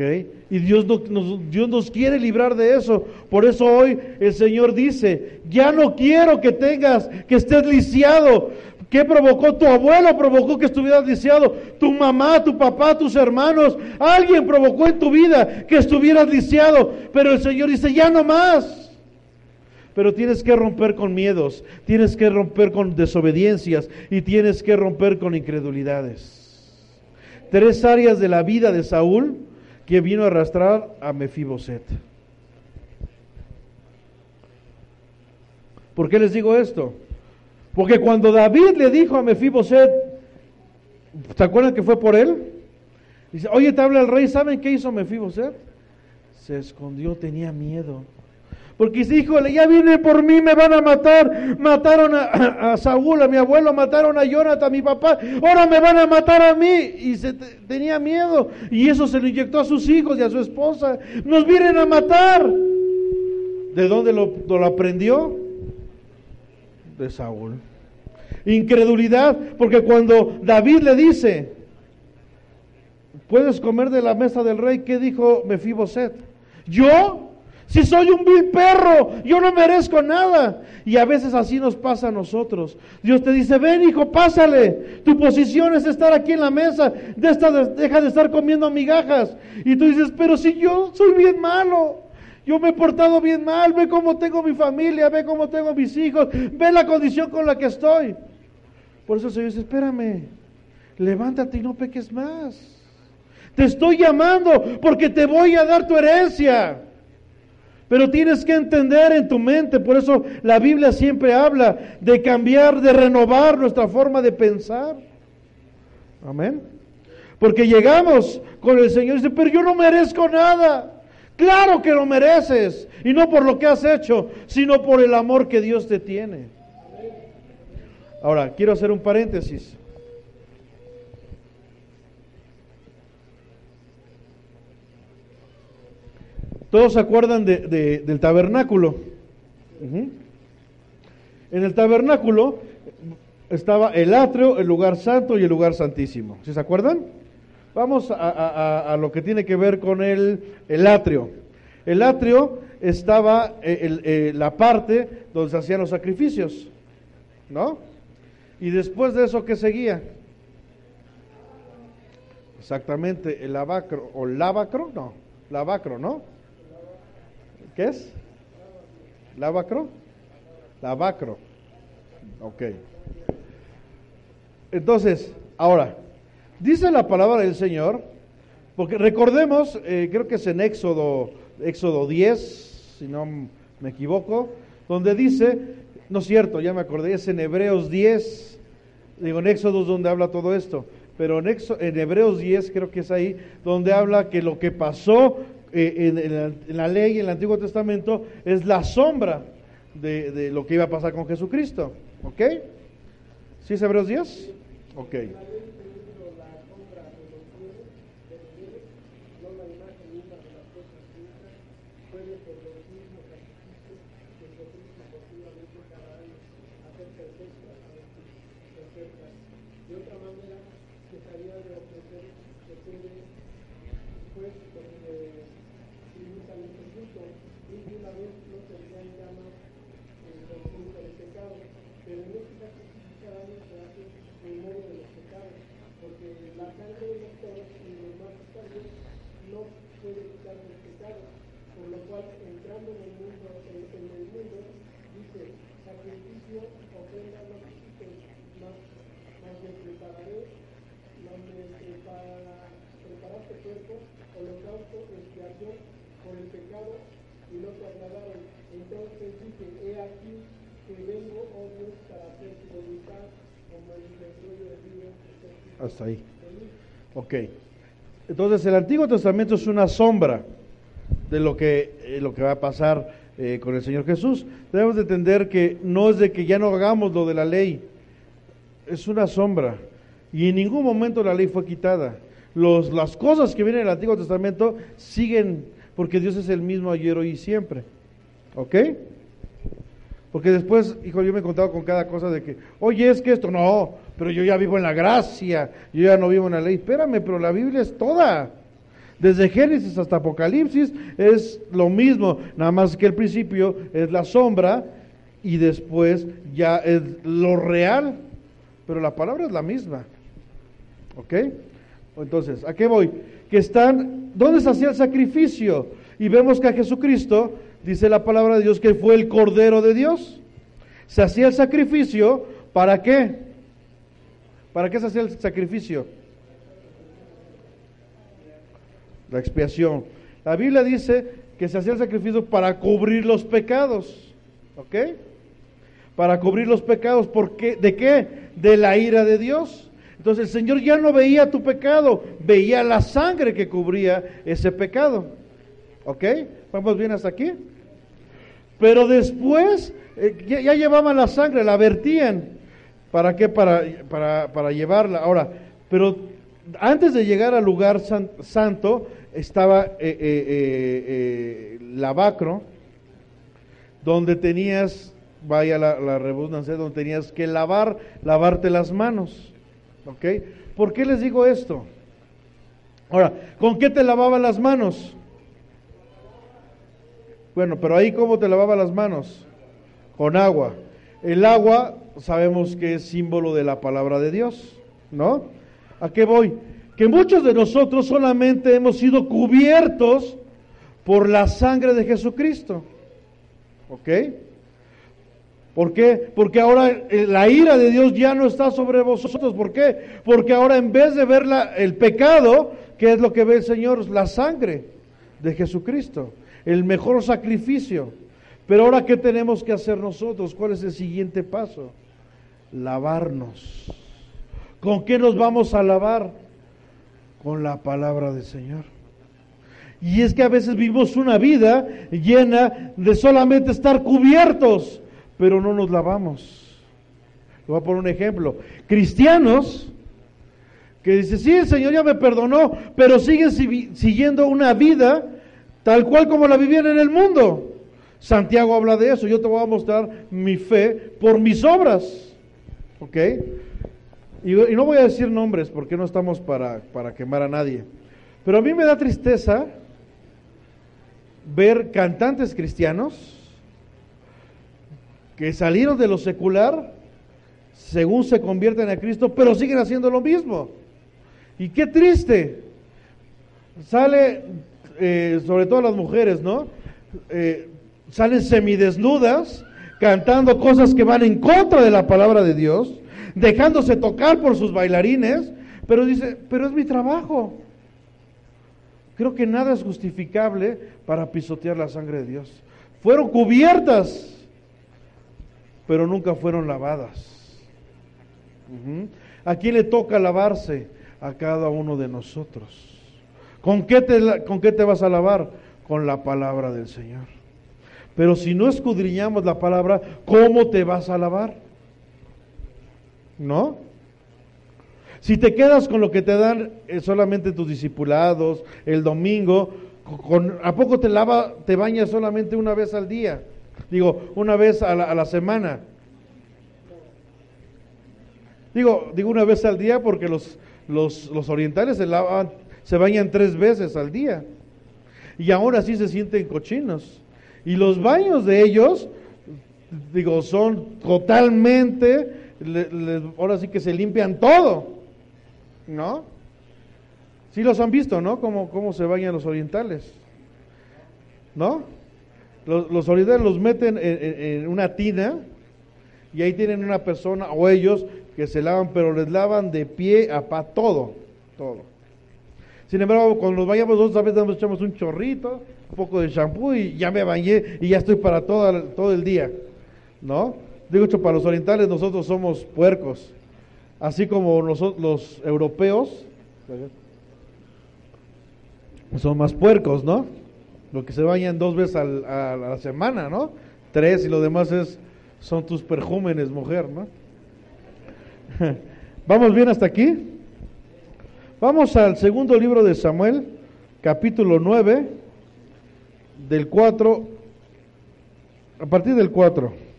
Y Dios, nos, Dios nos quiere librar de eso. Por eso hoy el Señor dice, ya no quiero que tengas, que estés lisiado. ¿Qué provocó? Tu abuelo provocó que estuvieras lisiado. Tu mamá, tu papá, tus hermanos. Alguien provocó en tu vida que estuvieras lisiado. Pero el Señor dice, ya no más. Pero tienes que romper con miedos, tienes que romper con desobediencias y tienes que romper con incredulidades. Tres áreas de la vida de Saúl que vino a arrastrar a Mefiboset. ¿Por qué les digo esto? Porque cuando David le dijo a Mefiboset, ¿te acuerdan que fue por él? Dice, oye, te habla el rey, ¿saben qué hizo Mefiboset? Se escondió, tenía miedo. Porque dice, híjole, ya viene por mí, me van a matar. Mataron a, Saúl, a mi abuelo, mataron a Jonathan, a mi papá. Ahora me van a matar a mí. Y se tenía miedo. Y eso se lo inyectó a sus hijos y a su esposa. Nos vienen a matar. ¿De dónde lo, lo aprendió? De Saúl. Incredulidad, porque cuando David le dice, puedes comer de la mesa del rey, ¿qué dijo Mefiboset? ¿Yo? Si soy un vil perro, yo no merezco nada. Y a veces así nos pasa a nosotros. Dios te dice, ven hijo, pásale. Tu posición es estar aquí en la mesa. deja de estar comiendo migajas. Y tú dices, pero si yo soy bien malo. Yo me he portado bien mal. Ve cómo tengo mi familia. Ve cómo tengo mis hijos. Ve la condición con la que estoy. Por eso el Señor dice, espérame. Levántate y no peques más. Te estoy llamando porque te voy a dar tu herencia. Pero tienes que entender en tu mente, por eso la Biblia siempre habla de cambiar, de renovar nuestra forma de pensar. Amén. Porque llegamos con el Señor y dice, pero yo no merezco nada. Claro que lo mereces. Y no por lo que has hecho, sino por el amor que Dios te tiene. Ahora, quiero hacer un paréntesis. Todos se acuerdan del tabernáculo. En el tabernáculo estaba el atrio, el lugar santo y el lugar santísimo. ¿Sí se acuerdan? Vamos a, lo que tiene que ver con el, el atrio. El atrio estaba eh, eh, la parte donde se hacían los sacrificios, ¿no? Y después de eso, ¿qué seguía? Exactamente, el lavacro, o lavacro, no, lavacro, ¿no? ¿Qué es? ¿Lavacro? Lavacro. Ok. Entonces, ahora, dice la palabra del Señor, porque recordemos, eh, creo que es en Éxodo, Éxodo 10, si no me equivoco, donde dice, no es cierto, ya me acordé, es en Hebreos 10, digo en Éxodo donde habla todo esto, pero en, en Hebreos 10 creo que es ahí donde habla que lo que pasó eh, en, la, ley, en el Antiguo Testamento, es la sombra de, de, lo que iba a pasar con Jesucristo. ¿Ok? ¿Sí es Hebreos 10? Ok. Hasta ahí. Ok. Entonces el Antiguo Testamento es una sombra de lo que, eh, lo que va a pasar eh, con el Señor Jesús. Debemos de entender que no es de que ya no hagamos lo de la ley, es una sombra. Y en ningún momento la ley fue quitada. Los, las cosas que vienen en el Antiguo Testamento siguen, porque Dios es el mismo ayer, hoy y siempre. ¿Ok? Porque después, hijo, yo me he contado con cada cosa de que, oye, es que esto, no, pero yo ya vivo en la gracia, yo ya no vivo en la ley. Espérame, pero la Biblia es toda. Desde Génesis hasta Apocalipsis es lo mismo, nada más que el principio es la sombra y después ya es lo real, pero la palabra es la misma. ¿Ok? Entonces, ¿a qué voy? Que están, ¿dónde se hacía el sacrificio? Y vemos que a Jesucristo, dice la palabra de Dios, que fue el Cordero de Dios. Se hacía el sacrificio, ¿para qué? ¿Para qué se hacía el sacrificio? La expiación. La Biblia dice que se hacía el sacrificio para cubrir los pecados. ¿Ok? Para cubrir los pecados. ¿Por qué? ¿De qué? De la ira de Dios. Entonces el Señor ya no veía tu pecado, veía la sangre que cubría ese pecado. ¿Ok? ¿Vamos bien hasta aquí? Pero después eh, ya, ya, llevaban la sangre, la vertían. ¿Para qué? Para, para, para llevarla. Ahora, pero antes de llegar al lugar san, santo estaba eh, eh, eh, lavacro, donde tenías, vaya la, la donde tenías que lavar, lavarte las manos. ¿Ok? ¿Por qué les digo esto? Ahora, ¿con qué te lavaba las manos? Bueno, pero ahí cómo te lavaba las manos? Con agua. El agua sabemos que es símbolo de la palabra de Dios, ¿no? ¿A qué voy? Que muchos de nosotros solamente hemos sido cubiertos por la sangre de Jesucristo. ¿Ok? ¿Por qué? Porque ahora la ira de Dios ya no está sobre vosotros. ¿Por qué? Porque ahora en vez de ver la, el pecado, ¿qué es lo que ve el Señor? La sangre de Jesucristo. El mejor sacrificio. Pero ahora, ¿qué tenemos que hacer nosotros? ¿Cuál es el siguiente paso? Lavarnos. ¿Con qué nos vamos a lavar? Con la palabra del Señor. Y es que a veces vivimos una vida llena de solamente estar cubiertos, pero no nos lavamos. Le voy a poner un ejemplo. Cristianos que dicen, sí, el Señor ya me perdonó, pero siguen siguiendo una vida tal cual como la vivían en el mundo. Santiago habla de eso. Yo te voy a mostrar mi fe por mis obras. ¿Ok? Y, no voy a decir nombres porque no estamos para, para quemar a nadie. Pero a mí me da tristeza ver cantantes cristianos que salieron de lo secular según se convierten a Cristo, pero siguen haciendo lo mismo. Y qué triste. Sale, eh, sobre todo las mujeres, ¿no? Eh, salen semidesnudas, cantando cosas que van en contra de la palabra de Dios, dejándose tocar por sus bailarines, pero dice, pero es mi trabajo. Creo que nada es justificable para pisotear la sangre de Dios. Fueron cubiertas, pero nunca fueron lavadas. ¿A quién le toca lavarse? A cada uno de nosotros. ¿Con qué, te, ¿Con qué te vas a lavar? Con la palabra del Señor. Pero si no escudriñamos la palabra, ¿cómo te vas a lavar? ¿No? Si te quedas con lo que te dan eh, solamente tus discipulados, el domingo, con, ¿a poco te lava, te bañas solamente una vez al día? Digo, una vez a la, a la semana. Digo, digo una vez al día porque los, los, los orientales se, lavan, se bañan tres veces al día. Y ahora sí se sienten cochinos. Y los baños de ellos, digo, son totalmente, le, ahora sí que se limpian todo. ¿No? Sí los han visto, ¿no? Cómo, cómo se bañan los orientales. ¿No? Los, los orientales los meten en, en, en, una tina y ahí tienen una persona o ellos que se lavan, pero les lavan de pie a pa todo, todo. Sin embargo, cuando nos vayamos nosotros a veces nos echamos un chorrito, poco de shampoo y ya me bañé y ya estoy para todo, todo el día. ¿no? Digo, para los orientales nosotros somos puercos, así como nosotros, los europeos son más puercos, ¿no? Lo que se bañan dos veces al- a la semana, ¿no? Tres y lo demás es son tus perjúmenes, mujer, ¿no? ¿Vamos bien hasta aquí? Vamos al segundo libro de Samuel, capítulo 9, del 4, a partir del 4.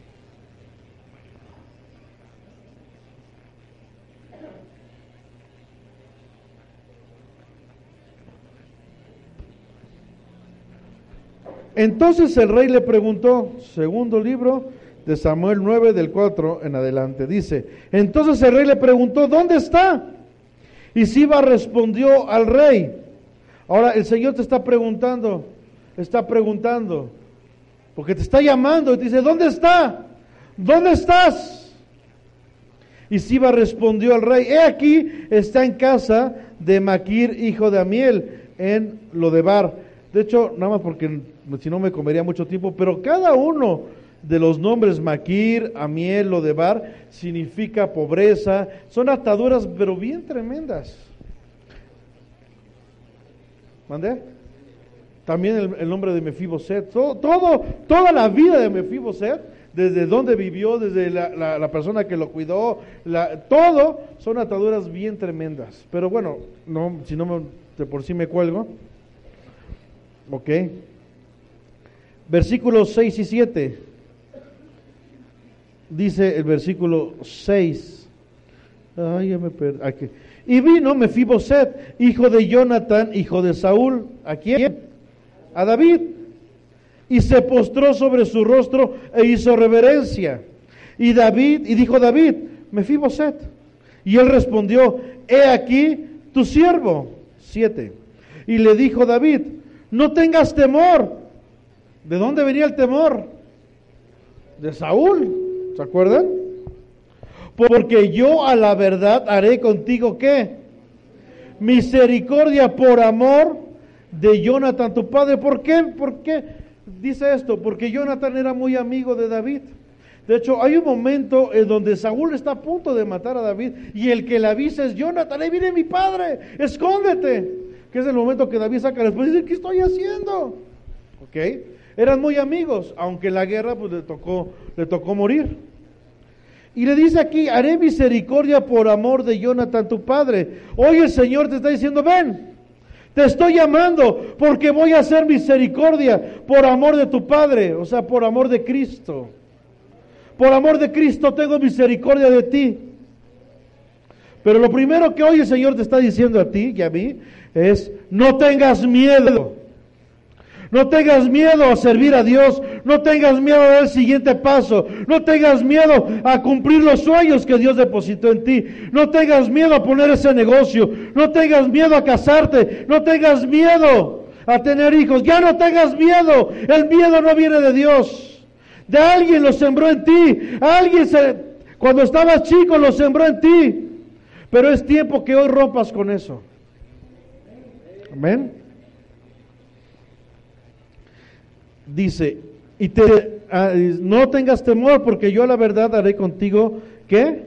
Entonces el rey le preguntó, segundo libro de Samuel 9 del 4 en adelante, dice, entonces el rey le preguntó, ¿dónde está? Y Siba respondió al rey. Ahora el Señor te está preguntando, está preguntando, porque te está llamando y te dice, ¿dónde está? ¿Dónde estás? Y Siba respondió al rey, he aquí, está en casa de Maquir, hijo de Amiel, en Lodebar. De hecho, nada más porque si no me comería mucho tiempo, pero cada uno de los nombres Maquir, Amiel, Lodebar, significa pobreza, son ataduras, pero bien tremendas. ¿Mandé? También el, nombre de Mefiboset, todo, todo, toda la vida de Mefiboset, desde donde vivió, desde la, persona que lo cuidó, todo son ataduras bien tremendas. Pero bueno, no, si no me- de por sí me cuelgo. Ok. Versículos 6 y 7. Dice el versículo 6. Ay, ya me perdí. Aquí. Y vino Mefiboset, hijo de Jonathan, hijo de Saúl. ¿A quién? A David. Y se postró sobre su rostro e hizo reverencia. Y David, y dijo David, Mefiboset. Y él respondió, he aquí tu siervo. Siete. Y le dijo David, no tengas temor. ¿De dónde venía el temor? De Saúl. ¿Se acuerdan? Porque yo a la verdad haré contigo qué? Misericordia por amor de Jonathan, tu padre. ¿Por qué? ¿Por qué dice esto? Porque Jonathan era muy amigo de David. De hecho, hay un momento en donde Saúl está a punto de matar a David y el que le avisa es Jonathan, ahí viene mi padre, escóndete. Que es el momento que David saca la espada y dice, ¿qué estoy haciendo? ¿Ok? Eran muy amigos, aunque la guerra pues le tocó, le tocó morir. Y le dice aquí, haré misericordia por amor de Jonathan tu padre. Hoy el Señor te está diciendo, ven, te estoy llamando porque voy a hacer misericordia por amor de tu padre, o sea, por amor de Cristo. Por amor de Cristo tengo misericordia de ti. Pero lo primero que hoy el Señor te está diciendo a ti y a mí es, no tengas miedo. No tengas miedo a servir a Dios. No tengas miedo a dar el siguiente paso. No tengas miedo a cumplir los sueños que Dios depositó en ti. No tengas miedo a poner ese negocio. No tengas miedo a casarte. No tengas miedo a tener hijos. Ya no tengas miedo. El miedo no viene de Dios. De alguien lo sembró en ti. Alguien se, cuando estabas chico lo sembró en ti. Pero es tiempo que hoy rompas con eso. Amén. Dice, y te, ah, no tengas temor porque yo la verdad haré contigo, ¿qué?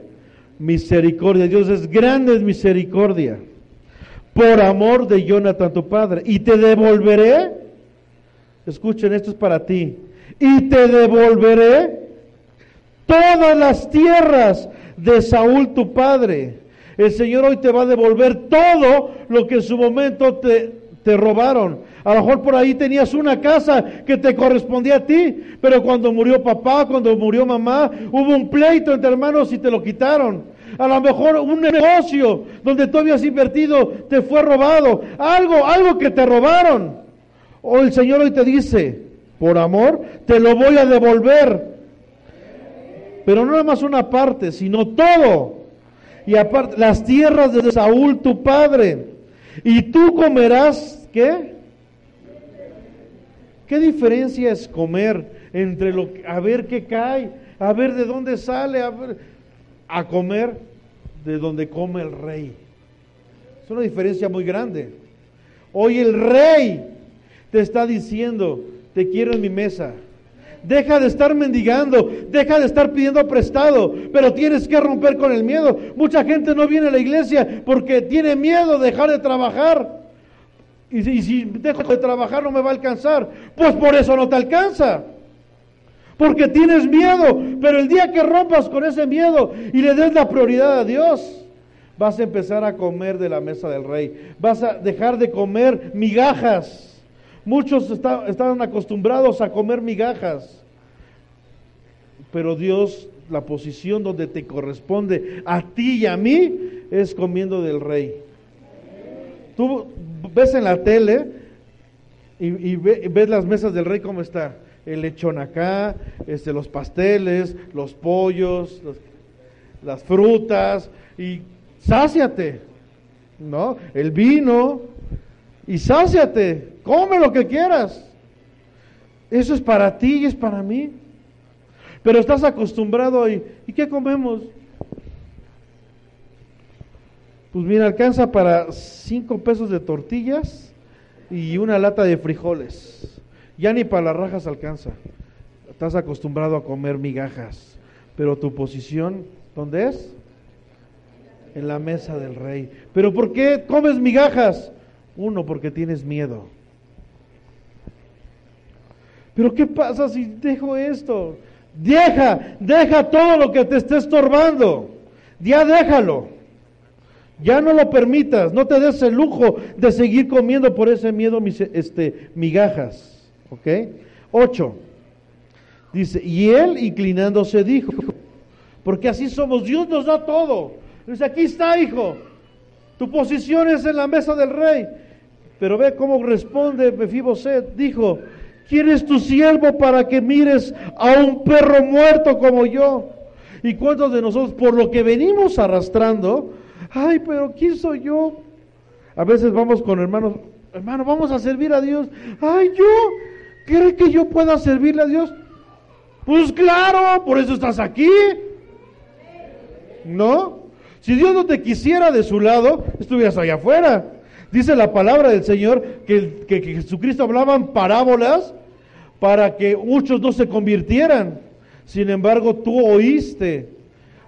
Misericordia. Dios es grande misericordia. Por amor de Jonathan tu padre. Y te devolveré. Escuchen, esto es para ti. Y te devolveré todas las tierras de Saúl tu padre. El Señor hoy te va a devolver todo lo que en su momento te, te robaron. A lo mejor por ahí tenías una casa que te correspondía a ti, pero cuando murió papá, cuando murió mamá, hubo un pleito entre hermanos y te lo quitaron. A lo mejor un negocio donde tú habías invertido te fue robado. Algo, algo que te robaron. O el Señor hoy te dice, por amor, te lo voy a devolver. Pero no nada más una parte, sino todo. Y aparte, las tierras de Saúl, tu padre. Y tú comerás, ¿qué? ¿Qué diferencia es comer entre lo que, a ver qué cae, a ver de dónde sale, a, ver, a comer de donde come el rey? Es una diferencia muy grande. Hoy el rey te está diciendo, te quiero en mi mesa. Deja de estar mendigando, deja de estar pidiendo prestado, pero tienes que romper con el miedo. Mucha gente no viene a la iglesia porque tiene miedo de dejar de trabajar. Y, si- dejo de trabajar no me va a alcanzar. Pues por eso no te alcanza. Porque tienes miedo, pero el día que rompas con ese miedo y le des la prioridad a Dios, vas a empezar a comer de la mesa del rey. Vas a dejar de comer migajas. Muchos está- estaban acostumbrados a comer migajas. Pero Dios, la posición donde te corresponde a ti y a mí es comiendo del rey. Tú ves en la tele y, ve- ves las mesas del rey cómo está. El lechón acá, este, los pasteles, los pollos, los- las frutas y sáciate, ¿no? El vino y sáciate, come lo que quieras. Eso es para ti y es para mí. Pero estás acostumbrado y ¿y qué comemos? Pues mira, alcanza para cinco pesos de tortillas y una lata de frijoles. Ya ni para las rajas alcanza. Estás acostumbrado a comer migajas. Pero tu posición, ¿dónde es? En la mesa del rey. ¿Pero por qué comes migajas? Uno, porque tienes miedo. Pero ¿qué pasa si dejo esto? Deja, deja todo lo que te esté estorbando. Ya déjalo. Ya no lo permitas, no te des el lujo de seguir comiendo por ese miedo mis- este, migajas. ¿Ok? Ocho. Dice, y él inclinándose dijo, porque así somos, Dios nos da todo. Dice, aquí está, hijo, tu posición es en la mesa del rey. Pero ve cómo responde Mefiboset, dijo, ¿quién es tu siervo para que mires a un perro muerto como yo? ¿Y cuántos de nosotros, por lo que venimos arrastrando, ay, pero ¿quién soy yo? A veces vamos con hermanos, hermano, vamos a servir a Dios. Ay, yo, ¿cree que yo pueda servirle a Dios? Pues claro, por eso estás aquí. ¿No? Si Dios no te quisiera de su lado, estuvieras allá afuera. Dice la palabra del Señor que, que- que Jesucristo hablaba en parábolas para que muchos no se convirtieran. Sin embargo, tú oíste,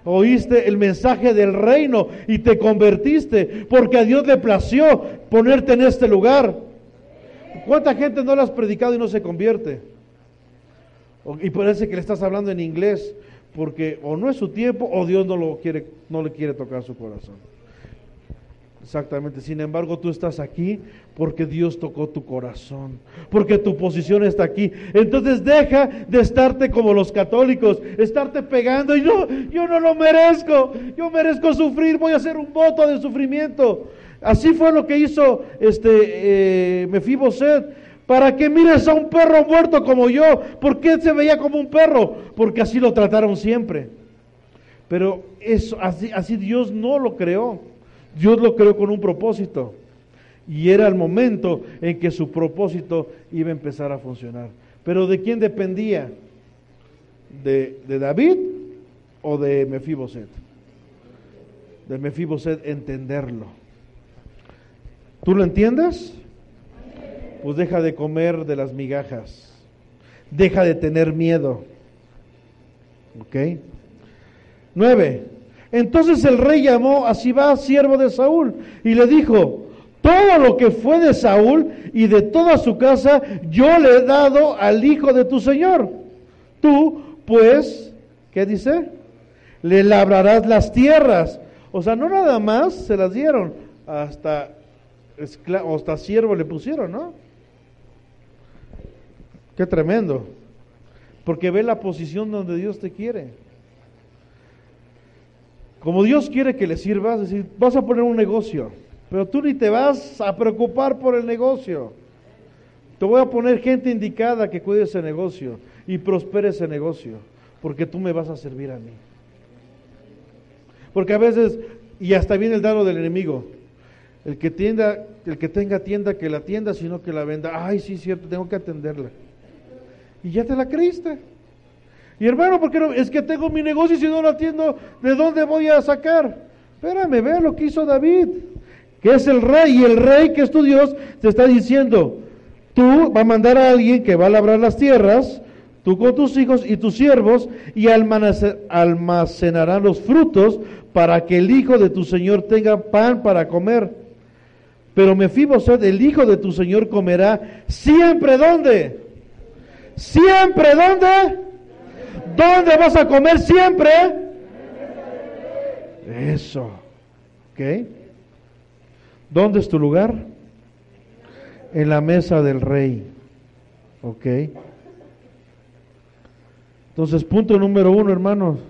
oíste el mensaje del reino y te convertiste porque a Dios le plació ponerte en este lugar. ¿Cuánta gente no lo has predicado y no se convierte? Y parece que le estás hablando en inglés porque o no es su tiempo o Dios no lo quiere, no le quiere tocar su corazón. Exactamente. Sin embargo, tú estás aquí porque Dios tocó tu corazón, porque tu posición está aquí. Entonces deja de estarte como los católicos, estarte pegando y no, yo no lo merezco, yo merezco sufrir, voy a hacer un voto de sufrimiento. Así fue lo que hizo este eh, Mefiboset. Para que mires a un perro muerto como yo. ¿Por qué se veía como un perro? Porque así lo trataron siempre. Pero eso, así, así Dios no lo creó. Dios lo creó con un propósito. Y era el momento en que su propósito iba a empezar a funcionar. Pero ¿de quién dependía? ¿De, David o de Mefiboset? De Mefiboset entenderlo. ¿Tú lo entiendes? Pues deja de comer de las migajas. Deja de tener miedo. ¿Ok? Nueve. Entonces el rey llamó a Sibá, siervo de Saúl, y le dijo, todo lo que fue de Saúl y de toda su casa, yo le he dado al hijo de tu señor. Tú, pues, ¿qué dice? Le labrarás las tierras. O sea, no nada más se las dieron, hasta, hasta siervo le pusieron, ¿no? Qué tremendo. Porque ve la posición donde Dios te quiere. Como Dios quiere que le sirvas, vas a poner un negocio, pero tú ni te vas a preocupar por el negocio. Te voy a poner gente indicada que cuide ese negocio y prospere ese negocio, porque tú me vas a servir a mí. Porque a veces, y hasta viene el dado del enemigo, el que tienda, el que tenga tienda que la tienda, sino que la venda. Ay, sí, cierto, tengo que atenderla. Y ya te la creíste. Y hermano, ¿por qué no? Es que tengo mi negocio y si no lo atiendo, ¿de dónde voy a sacar? Espérame, ve lo que hizo David, que es el rey, y el rey que es tu Dios, te está diciendo, tú va a mandar a alguien que va a labrar las tierras, tú con tus hijos y tus siervos, y almacenarán los frutos para que el hijo de tu señor tenga pan para comer. Pero Mefiboset, el hijo de tu señor, comerá siempre ¿dónde? Siempre ¿dónde? ¿Dónde vas a comer siempre? Eso. ¿Ok? ¿Dónde es tu lugar? En la mesa del rey. ¿Ok? Entonces, punto número uno, hermanos.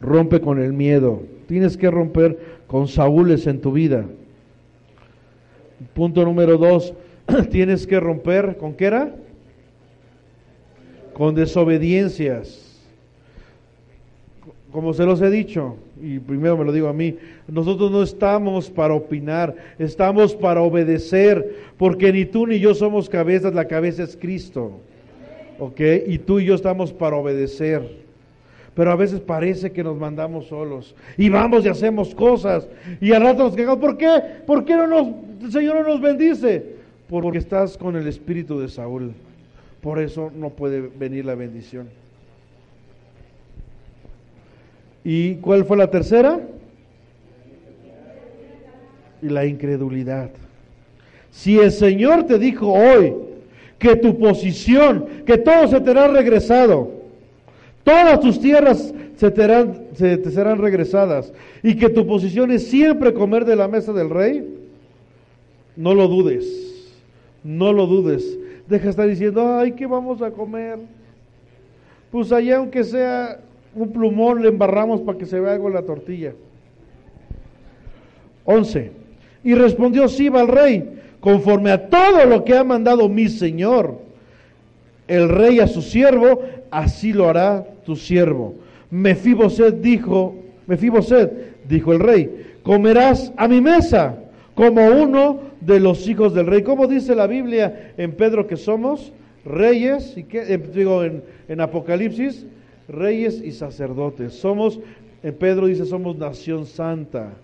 Rompe con el miedo. Tienes que romper con Saúles en tu vida. Punto número dos. Tienes que romper con qué era? Con desobediencias como se los he dicho, y primero me lo digo a mí, nosotros no estamos para opinar, estamos para obedecer, porque ni tú ni yo somos cabezas, la cabeza es Cristo. ¿Ok? Y tú y yo estamos para obedecer. Pero a veces parece que nos mandamos solos. Y vamos y hacemos cosas. Y al rato nos quejamos. ¿Por qué? ¿Por qué no nos, el Señor no nos bendice? Porque estás con el espíritu de Saúl. Por eso no puede venir la bendición. ¿Y cuál fue la tercera? Y la incredulidad. Si el Señor te dijo hoy que tu posición, que todo se te hará regresado, todas tus tierras se te, se te serán regresadas y que tu posición es siempre comer de la mesa del rey, no lo dudes, no lo dudes. Deja de estar diciendo, ay, ¿qué vamos a comer? Pues allá aunque sea un plumón le embarramos para que se vea algo en la tortilla. 11. Y respondió Siba al rey, conforme a todo lo que ha mandado mi señor, el rey a su siervo, así lo hará tu siervo. Mefiboset dijo, Mefiboset, dijo el rey, comerás a mi mesa como uno de los hijos del rey. ¿Cómo dice la Biblia en Pedro que somos? Reyes, y digo en, en Apocalipsis, reyes y sacerdotes. Somos, en Pedro dice, somos nación santa,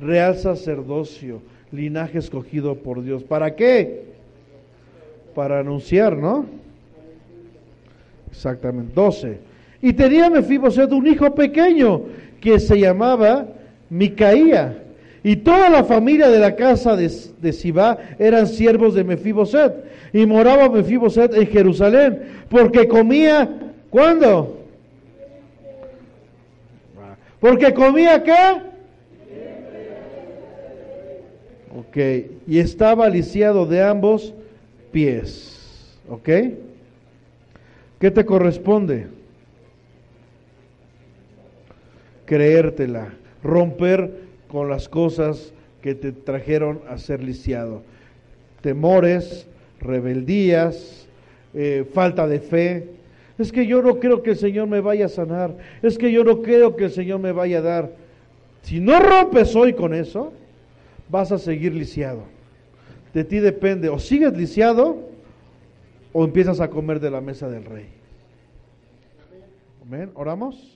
real sacerdocio, linaje escogido por Dios. ¿Para qué? Para anunciar, ¿no? Exactamente. 12. Y tenía Mefiboset un hijo pequeño que se llamaba Micaía. Y toda la familia de la casa de, de Sibá eran siervos de Mefiboset. Y moraba Mefiboset en Jerusalén, porque comía, ¿cuándo? Porque comía qué? Ok, y estaba lisiado de ambos pies. ¿Ok? ¿Qué te corresponde? Creértela, romper con las cosas que te trajeron a ser lisiado. Temores, rebeldías, eh, falta de fe, es que yo no creo que el Señor me vaya a sanar. Es que yo no creo que el Señor me vaya a dar. Si no rompes hoy con eso, vas a seguir lisiado. De ti depende, o sigues lisiado o empiezas a comer de la mesa del rey. Amén. ¿Oramos?